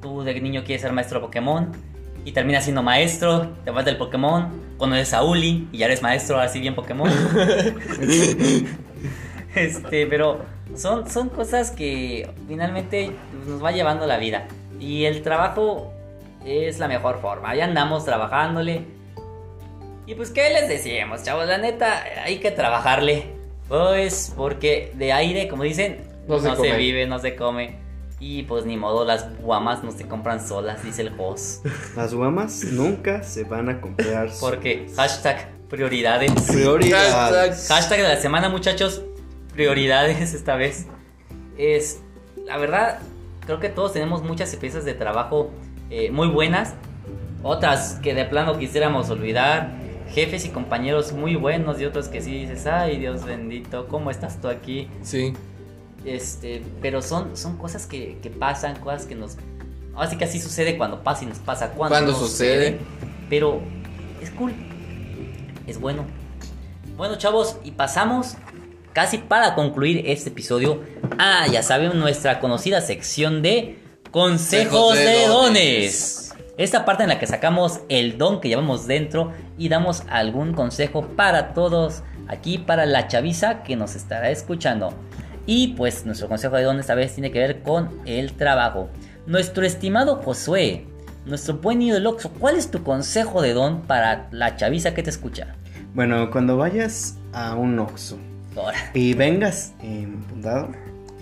Tú de niño quieres ser maestro de Pokémon y terminas siendo maestro, te vas del Pokémon, conoces a Uli y ya eres maestro así bien Pokémon. este, pero son, son cosas que finalmente nos va llevando la vida. Y el trabajo es la mejor forma. Ahí andamos trabajándole. Y pues, ¿qué les decíamos, chavos? La neta, hay que trabajarle. Pues, porque de aire, como dicen, No no, se vive, no se come. Y pues ni modo, las guamas no se compran solas, dice el host. Las guamas nunca se van a comprar. Porque hashtag prioridades. prioridades. Hashtag de la semana, muchachos. Prioridades esta vez. Es. La verdad, creo que todos tenemos muchas experiencias de trabajo eh, muy buenas. Otras que de plano quisiéramos olvidar. Jefes y compañeros muy buenos y otros que sí dices, ay Dios bendito, ¿cómo estás tú aquí? Sí. Este, pero son, son cosas que, que pasan, cosas que nos. Así que así sucede cuando pasa y nos pasa cuando, Cuando no sucede. Pero es cool. Es bueno. Bueno, chavos, y pasamos casi para concluir este episodio. Ah, ya saben, nuestra conocida sección de consejos de de dones. dones. Esta parte en la que sacamos el don que llevamos dentro y damos algún consejo para todos aquí, para la chaviza que nos estará escuchando. Y pues nuestro consejo de don esta vez tiene que ver con el trabajo. Nuestro estimado Josué, nuestro buen ídolo, ¿cuál es tu consejo de don para la chaviza que te escucha? Bueno, cuando vayas a un Oxxo y vengas emputado,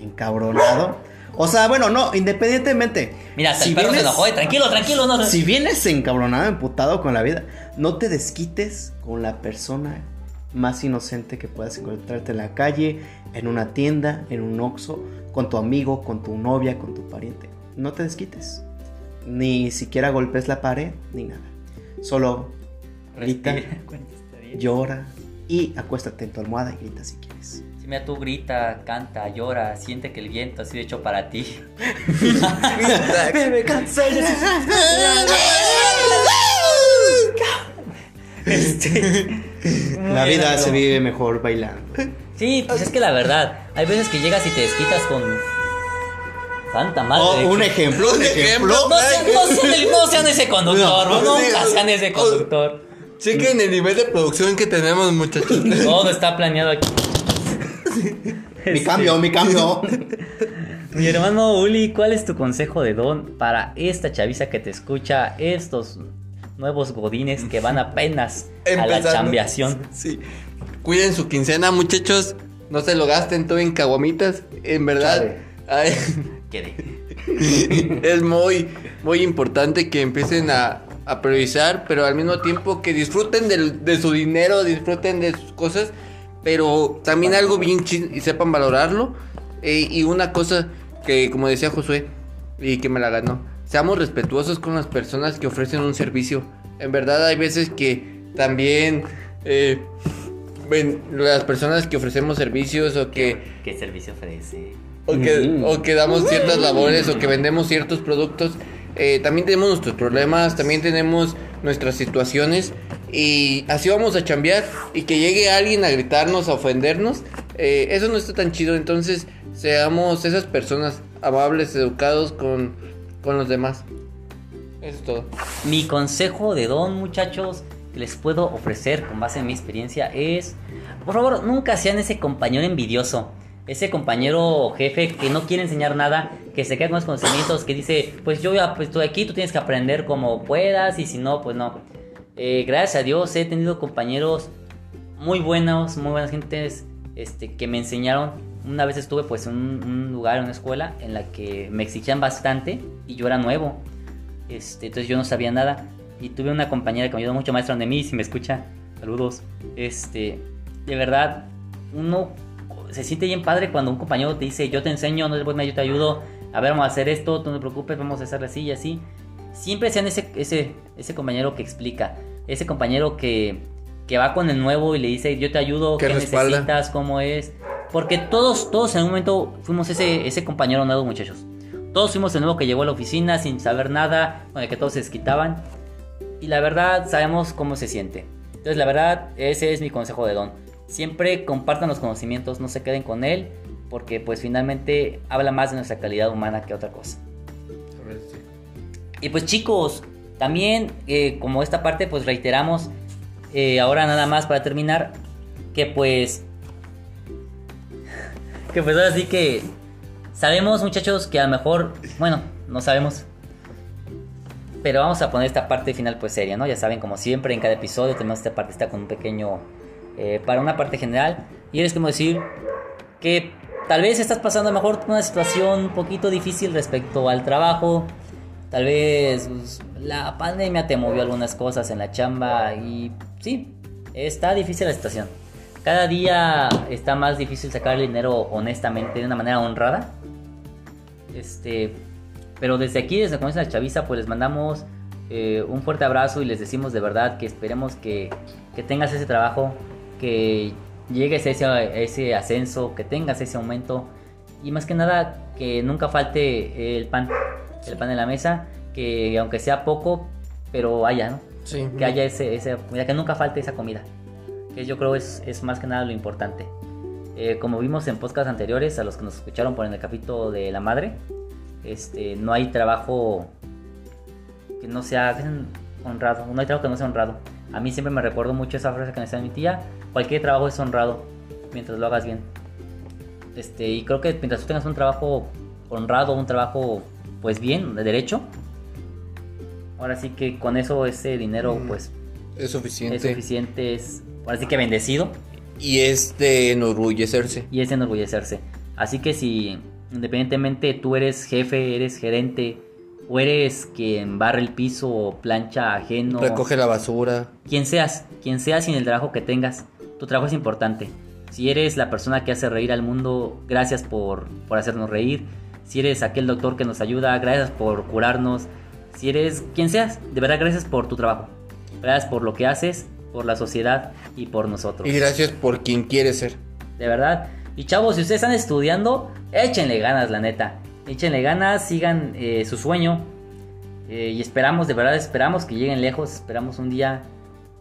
encabronado. O sea, bueno, no, independientemente. Mira, hasta si el perro vienes- se enojó, eh, tranquilo, tranquilo, no. Si vienes encabronado, emputado con la vida, no te desquites con la persona más inocente que puedas encontrarte en la calle, en una tienda, en un Oxxo, con tu amigo, con tu novia, con tu pariente. No te desquites. Ni siquiera golpes la pared, ni nada. Solo grita, Respira, llora y acuéstate en tu almohada y grita si quieres. Mira, tú grita, canta, llora, siente que el viento ha sido hecho para ti. Este, La vida bien, se vive mejor bailando. Sí, pues es que la verdad, hay veces que llegas y te desquitas con. Santa madre. Oh, un ejemplo, un ejemplo. No sean, no sean el- no sean ese conductor, No, nunca sean ese conductor. Chequen el nivel de producción que tenemos, muchachos. Todo está planeado aquí. Mi Este, cambio, mi cambio. Mi hermano Uli, ¿cuál es tu consejo de don para esta chaviza que te escucha, estos nuevos godines que van apenas a la chambeación? Sí. Cuiden su quincena, muchachos. No se lo gasten todo en caguamitas. En verdad. ay, Quede. es muy, muy importante que empiecen a, a priorizar, pero al mismo tiempo que disfruten del- de su dinero, disfruten de sus cosas, pero también algo bien chido y sepan valorarlo. Eh, y una cosa que, como decía Josué, y que me la ganó, seamos respetuosos con las personas que ofrecen un servicio. En verdad hay veces que también eh, ven, las personas que ofrecemos servicios o que ¿Qué servicio ofrece? o que, o que damos ciertas labores o que vendemos ciertos productos. eh, también tenemos nuestros problemas, también tenemos nuestras situaciones y así vamos a chambear y que llegue alguien a gritarnos, a ofendernos, eh, eso no está tan chido, entonces seamos esas personas amables, educados con, con los demás. Eso es todo. Mi consejo de don, muchachos, que les puedo ofrecer con base en mi experiencia es, por favor, nunca sean ese compañero envidioso. Ese compañero jefe que no quiere enseñar nada, que se queda con los conocimientos, que dice, pues yo ya pues, estoy aquí, tú tienes que aprender como puedas y si no, pues no. Eh, gracias a Dios he tenido compañeros muy buenos, muy buenas gentes este, que me enseñaron. Una vez estuve pues en un, un lugar, en una escuela, en la que me exigían bastante y yo era nuevo. Este, entonces yo no sabía nada. Y tuve una compañera que me ayudó mucho, maestra de mí, si me escucha, saludos. Este, de verdad, uno se siente bien padre cuando un compañero te dice, yo te enseño, no después yo te ayudo, a ver, vamos a hacer esto, tú no te preocupes, vamos a hacerlo así y así. Siempre sean ese, ese, ese compañero que explica, ese compañero que, que va con el nuevo y le dice, yo te ayudo, qué respalda. necesitas, cómo es. Porque todos, todos en un momento fuimos ese, ese compañero nuevo, muchachos. Todos fuimos el nuevo que llegó a la oficina sin saber nada, con el que todos se desquitaban. Y la verdad, sabemos cómo se siente. Entonces, la verdad, ese es mi consejo de Don. Siempre compartan los conocimientos, no se queden con él, porque pues finalmente habla más de nuestra calidad humana que otra cosa. Y pues chicos, también eh, como esta parte pues reiteramos, eh, ahora nada más para terminar, que pues... Que pues ahora sí que sabemos muchachos que a lo mejor, bueno, no sabemos. Pero vamos a poner esta parte final pues seria, ¿no? Ya saben, como siempre en cada episodio tenemos esta parte está con un pequeño... eh, para una parte general. Y les queremos decir que tal vez estás pasando a lo mejor una situación un poquito difícil respecto al trabajo. Tal vez pues, la pandemia te movió algunas cosas en la chamba y sí, está difícil la situación. Cada día está más difícil sacar el dinero honestamente, de una manera honrada. Este, pero desde aquí, desde Comienza la Chaviza, pues les mandamos eh, un fuerte abrazo y les decimos de verdad que esperemos que, que tengas ese trabajo, que llegues a ese, a ese ascenso, que tengas ese aumento y más que nada que nunca falte el pan, el pan en la mesa, que aunque sea poco, pero haya, ¿no? Sí. que haya ese, esa comida, que nunca falte esa comida. Que yo creo es, es más que nada lo importante. Eh, como vimos en podcasts anteriores, a los que nos escucharon por en el capítulo de la madre, este, no hay trabajo que no sea honrado, no hay trabajo que no sea honrado. A mí siempre me recuerdo mucho esa frase que me decía mi tía, cualquier trabajo es honrado mientras lo hagas bien. Este, y creo que mientras tú tengas un trabajo honrado, un trabajo pues bien, de derecho, ahora sí que con eso ese dinero Mm. pues Es suficiente. es suficiente, es ahora sí que bendecido Y es de enorgullecerse. y es enorgullecerse. Así que si independientemente tú eres jefe, eres gerente o eres quien barre el piso o plancha ajeno, Recoge la basura. quien seas, quien seas sin el trabajo que tengas, tu trabajo es importante. Si eres la persona que hace reír al mundo, gracias por, por hacernos reír. Si eres aquel doctor que nos ayuda, gracias por curarnos. Si eres quien seas, de verdad gracias por tu trabajo. Gracias por lo que haces, por la sociedad y por nosotros. Y gracias por quien quiere ser. De verdad. Y chavos, si ustedes están estudiando, échenle ganas, la neta. Échenle ganas, sigan eh, su sueño. Eh, y esperamos, de verdad, esperamos que lleguen lejos. Esperamos un día,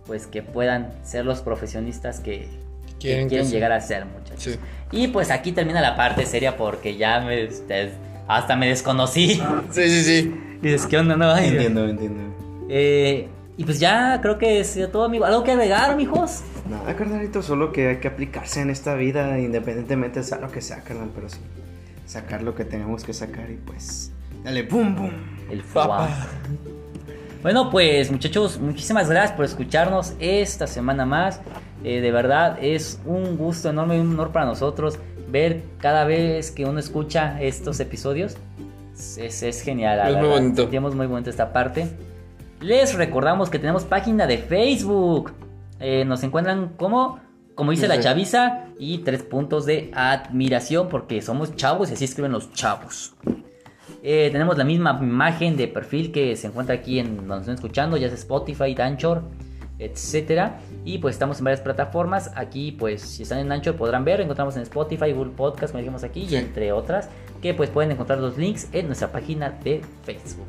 pues, que puedan ser los profesionistas que, que Quieren que llegar a ser, muchachos. Sí. Y pues aquí termina la parte seria porque ya me, hasta me desconocí. Sí, sí, sí. Y dices, ¿qué onda? No, Ay, Entiendo, entiendo. Eh, y pues ya creo que es todo, amigo. ¿Algo que agregar, mijos? Nada, carnalito, solo que hay que aplicarse en esta vida, independientemente sea lo que sea, carnal, pero sí. Sacar lo que tenemos que sacar y pues. Dale, boom, boom. El FUA. Bueno, pues muchachos, muchísimas gracias por escucharnos esta semana más. Eh, de verdad es un gusto enorme y un honor para nosotros ver cada vez que uno escucha estos episodios. Es, es genial. Es muy bonito. Sentimos muy bonito esta parte. Les recordamos que tenemos página de Facebook. Eh, nos encuentran como, como dice la chaviza, y tres puntos de admiración porque somos chavos y así escriben los chavos. Eh, tenemos la misma imagen de perfil que se encuentra aquí en donde están escuchando, ya sea Spotify, Anchor, etcétera. Y pues estamos en varias plataformas. Aquí, pues, si están en Anchor podrán ver. Encontramos en Spotify, Google Podcast, como dijimos aquí, Sí. y entre otras, que pues pueden encontrar los links en nuestra página de Facebook.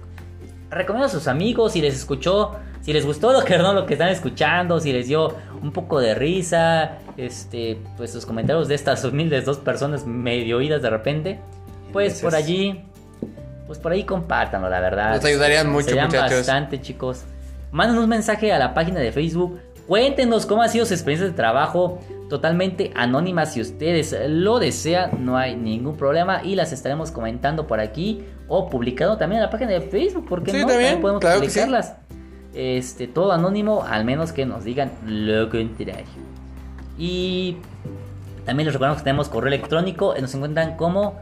Recomiendo a sus amigos si les escuchó, si les gustó lo que no lo que están escuchando, si les dio un poco de risa, este, pues los comentarios de estas humildes dos personas medio oídas de repente, pues por allí, pues por ahí compártanlo, la verdad. Nos ayudarían mucho, Serían muchachos. bastante, chicos. Manden un mensaje a la página de Facebook. Cuéntenos cómo ha sido su experiencia de trabajo. Totalmente anónima si ustedes lo desean. No hay ningún problema. Y las estaremos comentando por aquí. O publicando también en la página de Facebook. Porque Sí, no? también, podemos claro que sí. publicarlas. Este, todo anónimo. Al menos que nos digan lo contrario. Y también les recordamos que tenemos correo electrónico. Nos encuentran como,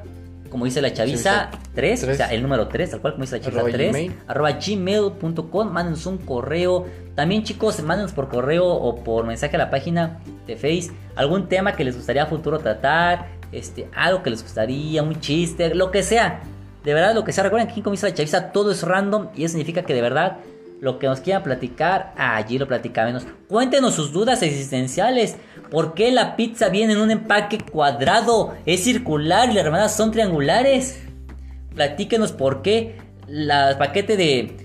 como dice la chaviza, 3, o Tres. sea, el número 3, tal cual como dice la chaviza Arroba 3, gmail. arroba gmail.com. Mándenos un correo. También, chicos, mándenos por correo o por mensaje a la página de Face algún tema que les gustaría a futuro tratar, este, algo que les gustaría, un chiste, lo que sea. De verdad, lo que sea. Recuerden que aquí comienza la chaviza, todo es random y eso significa que de verdad lo que nos quieran platicar, allí lo platicamos. Cuéntenos sus dudas existenciales. ¿Por qué la pizza viene en un empaque cuadrado? Es circular y las rebanadas son triangulares. Platíquenos por qué el paquete de,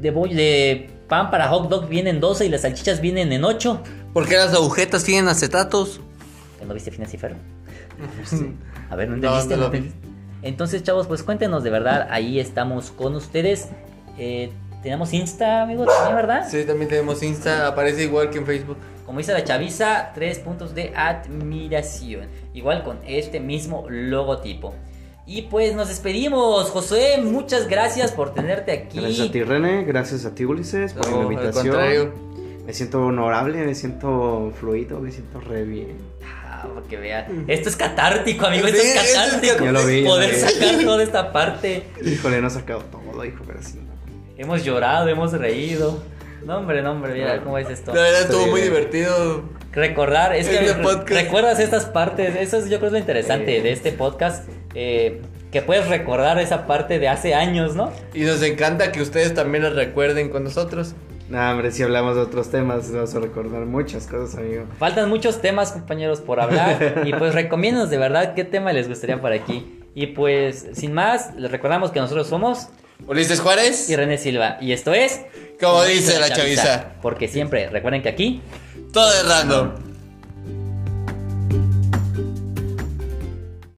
de, boll- de pan para hot dog viene en 12 y las salchichas vienen en 8. ¿Por qué las agujetas tienen acetatos? ¿Que ¿No viste y Ferb? A ver, ¿no entendiste? no ¿No lo? Entonces, chavos, pues cuéntenos de verdad. Ahí estamos con ustedes. Eh, tenemos Insta, amigo, también, ¿verdad? Sí, también tenemos Insta, aparece igual que en Facebook. Como dice la chaviza, tres puntos de admiración. Igual con este mismo logotipo. Y pues nos despedimos. Josué, muchas gracias por tenerte aquí. Gracias a ti, René. Gracias a ti, Ulises, por No, la invitación. Me siento honorable, me siento fluido, me siento re bien. Ah, para que vean. Esto es catártico, amigo. Esto Sí, es catártico. Lo vi, Poder lo vi. sacar toda esta parte. Híjole, no he sacado todo, hijo, pero sí. Hemos llorado, hemos reído. No, hombre, no, hombre, mira cómo es esto. La verdad estuvo Sí. muy divertido. Recordar, es Este podcast. recuerdas estas partes, eso es, yo creo es lo interesante de este podcast, eh, que puedes recordar esa parte de hace años, ¿no? Y nos encanta que ustedes también lo recuerden con nosotros. Nah, hombre, si hablamos de otros temas, vamos a recordar muchas cosas, amigo. Faltan muchos temas, compañeros, por hablar, y pues recomiéndanos de verdad qué tema les gustaría por aquí. Y pues, sin más, les recordamos que nosotros somos Ulises Juárez, y René Silva, y esto es... como dice la chaviza, Porque siempre, recuerden que aquí todo es random.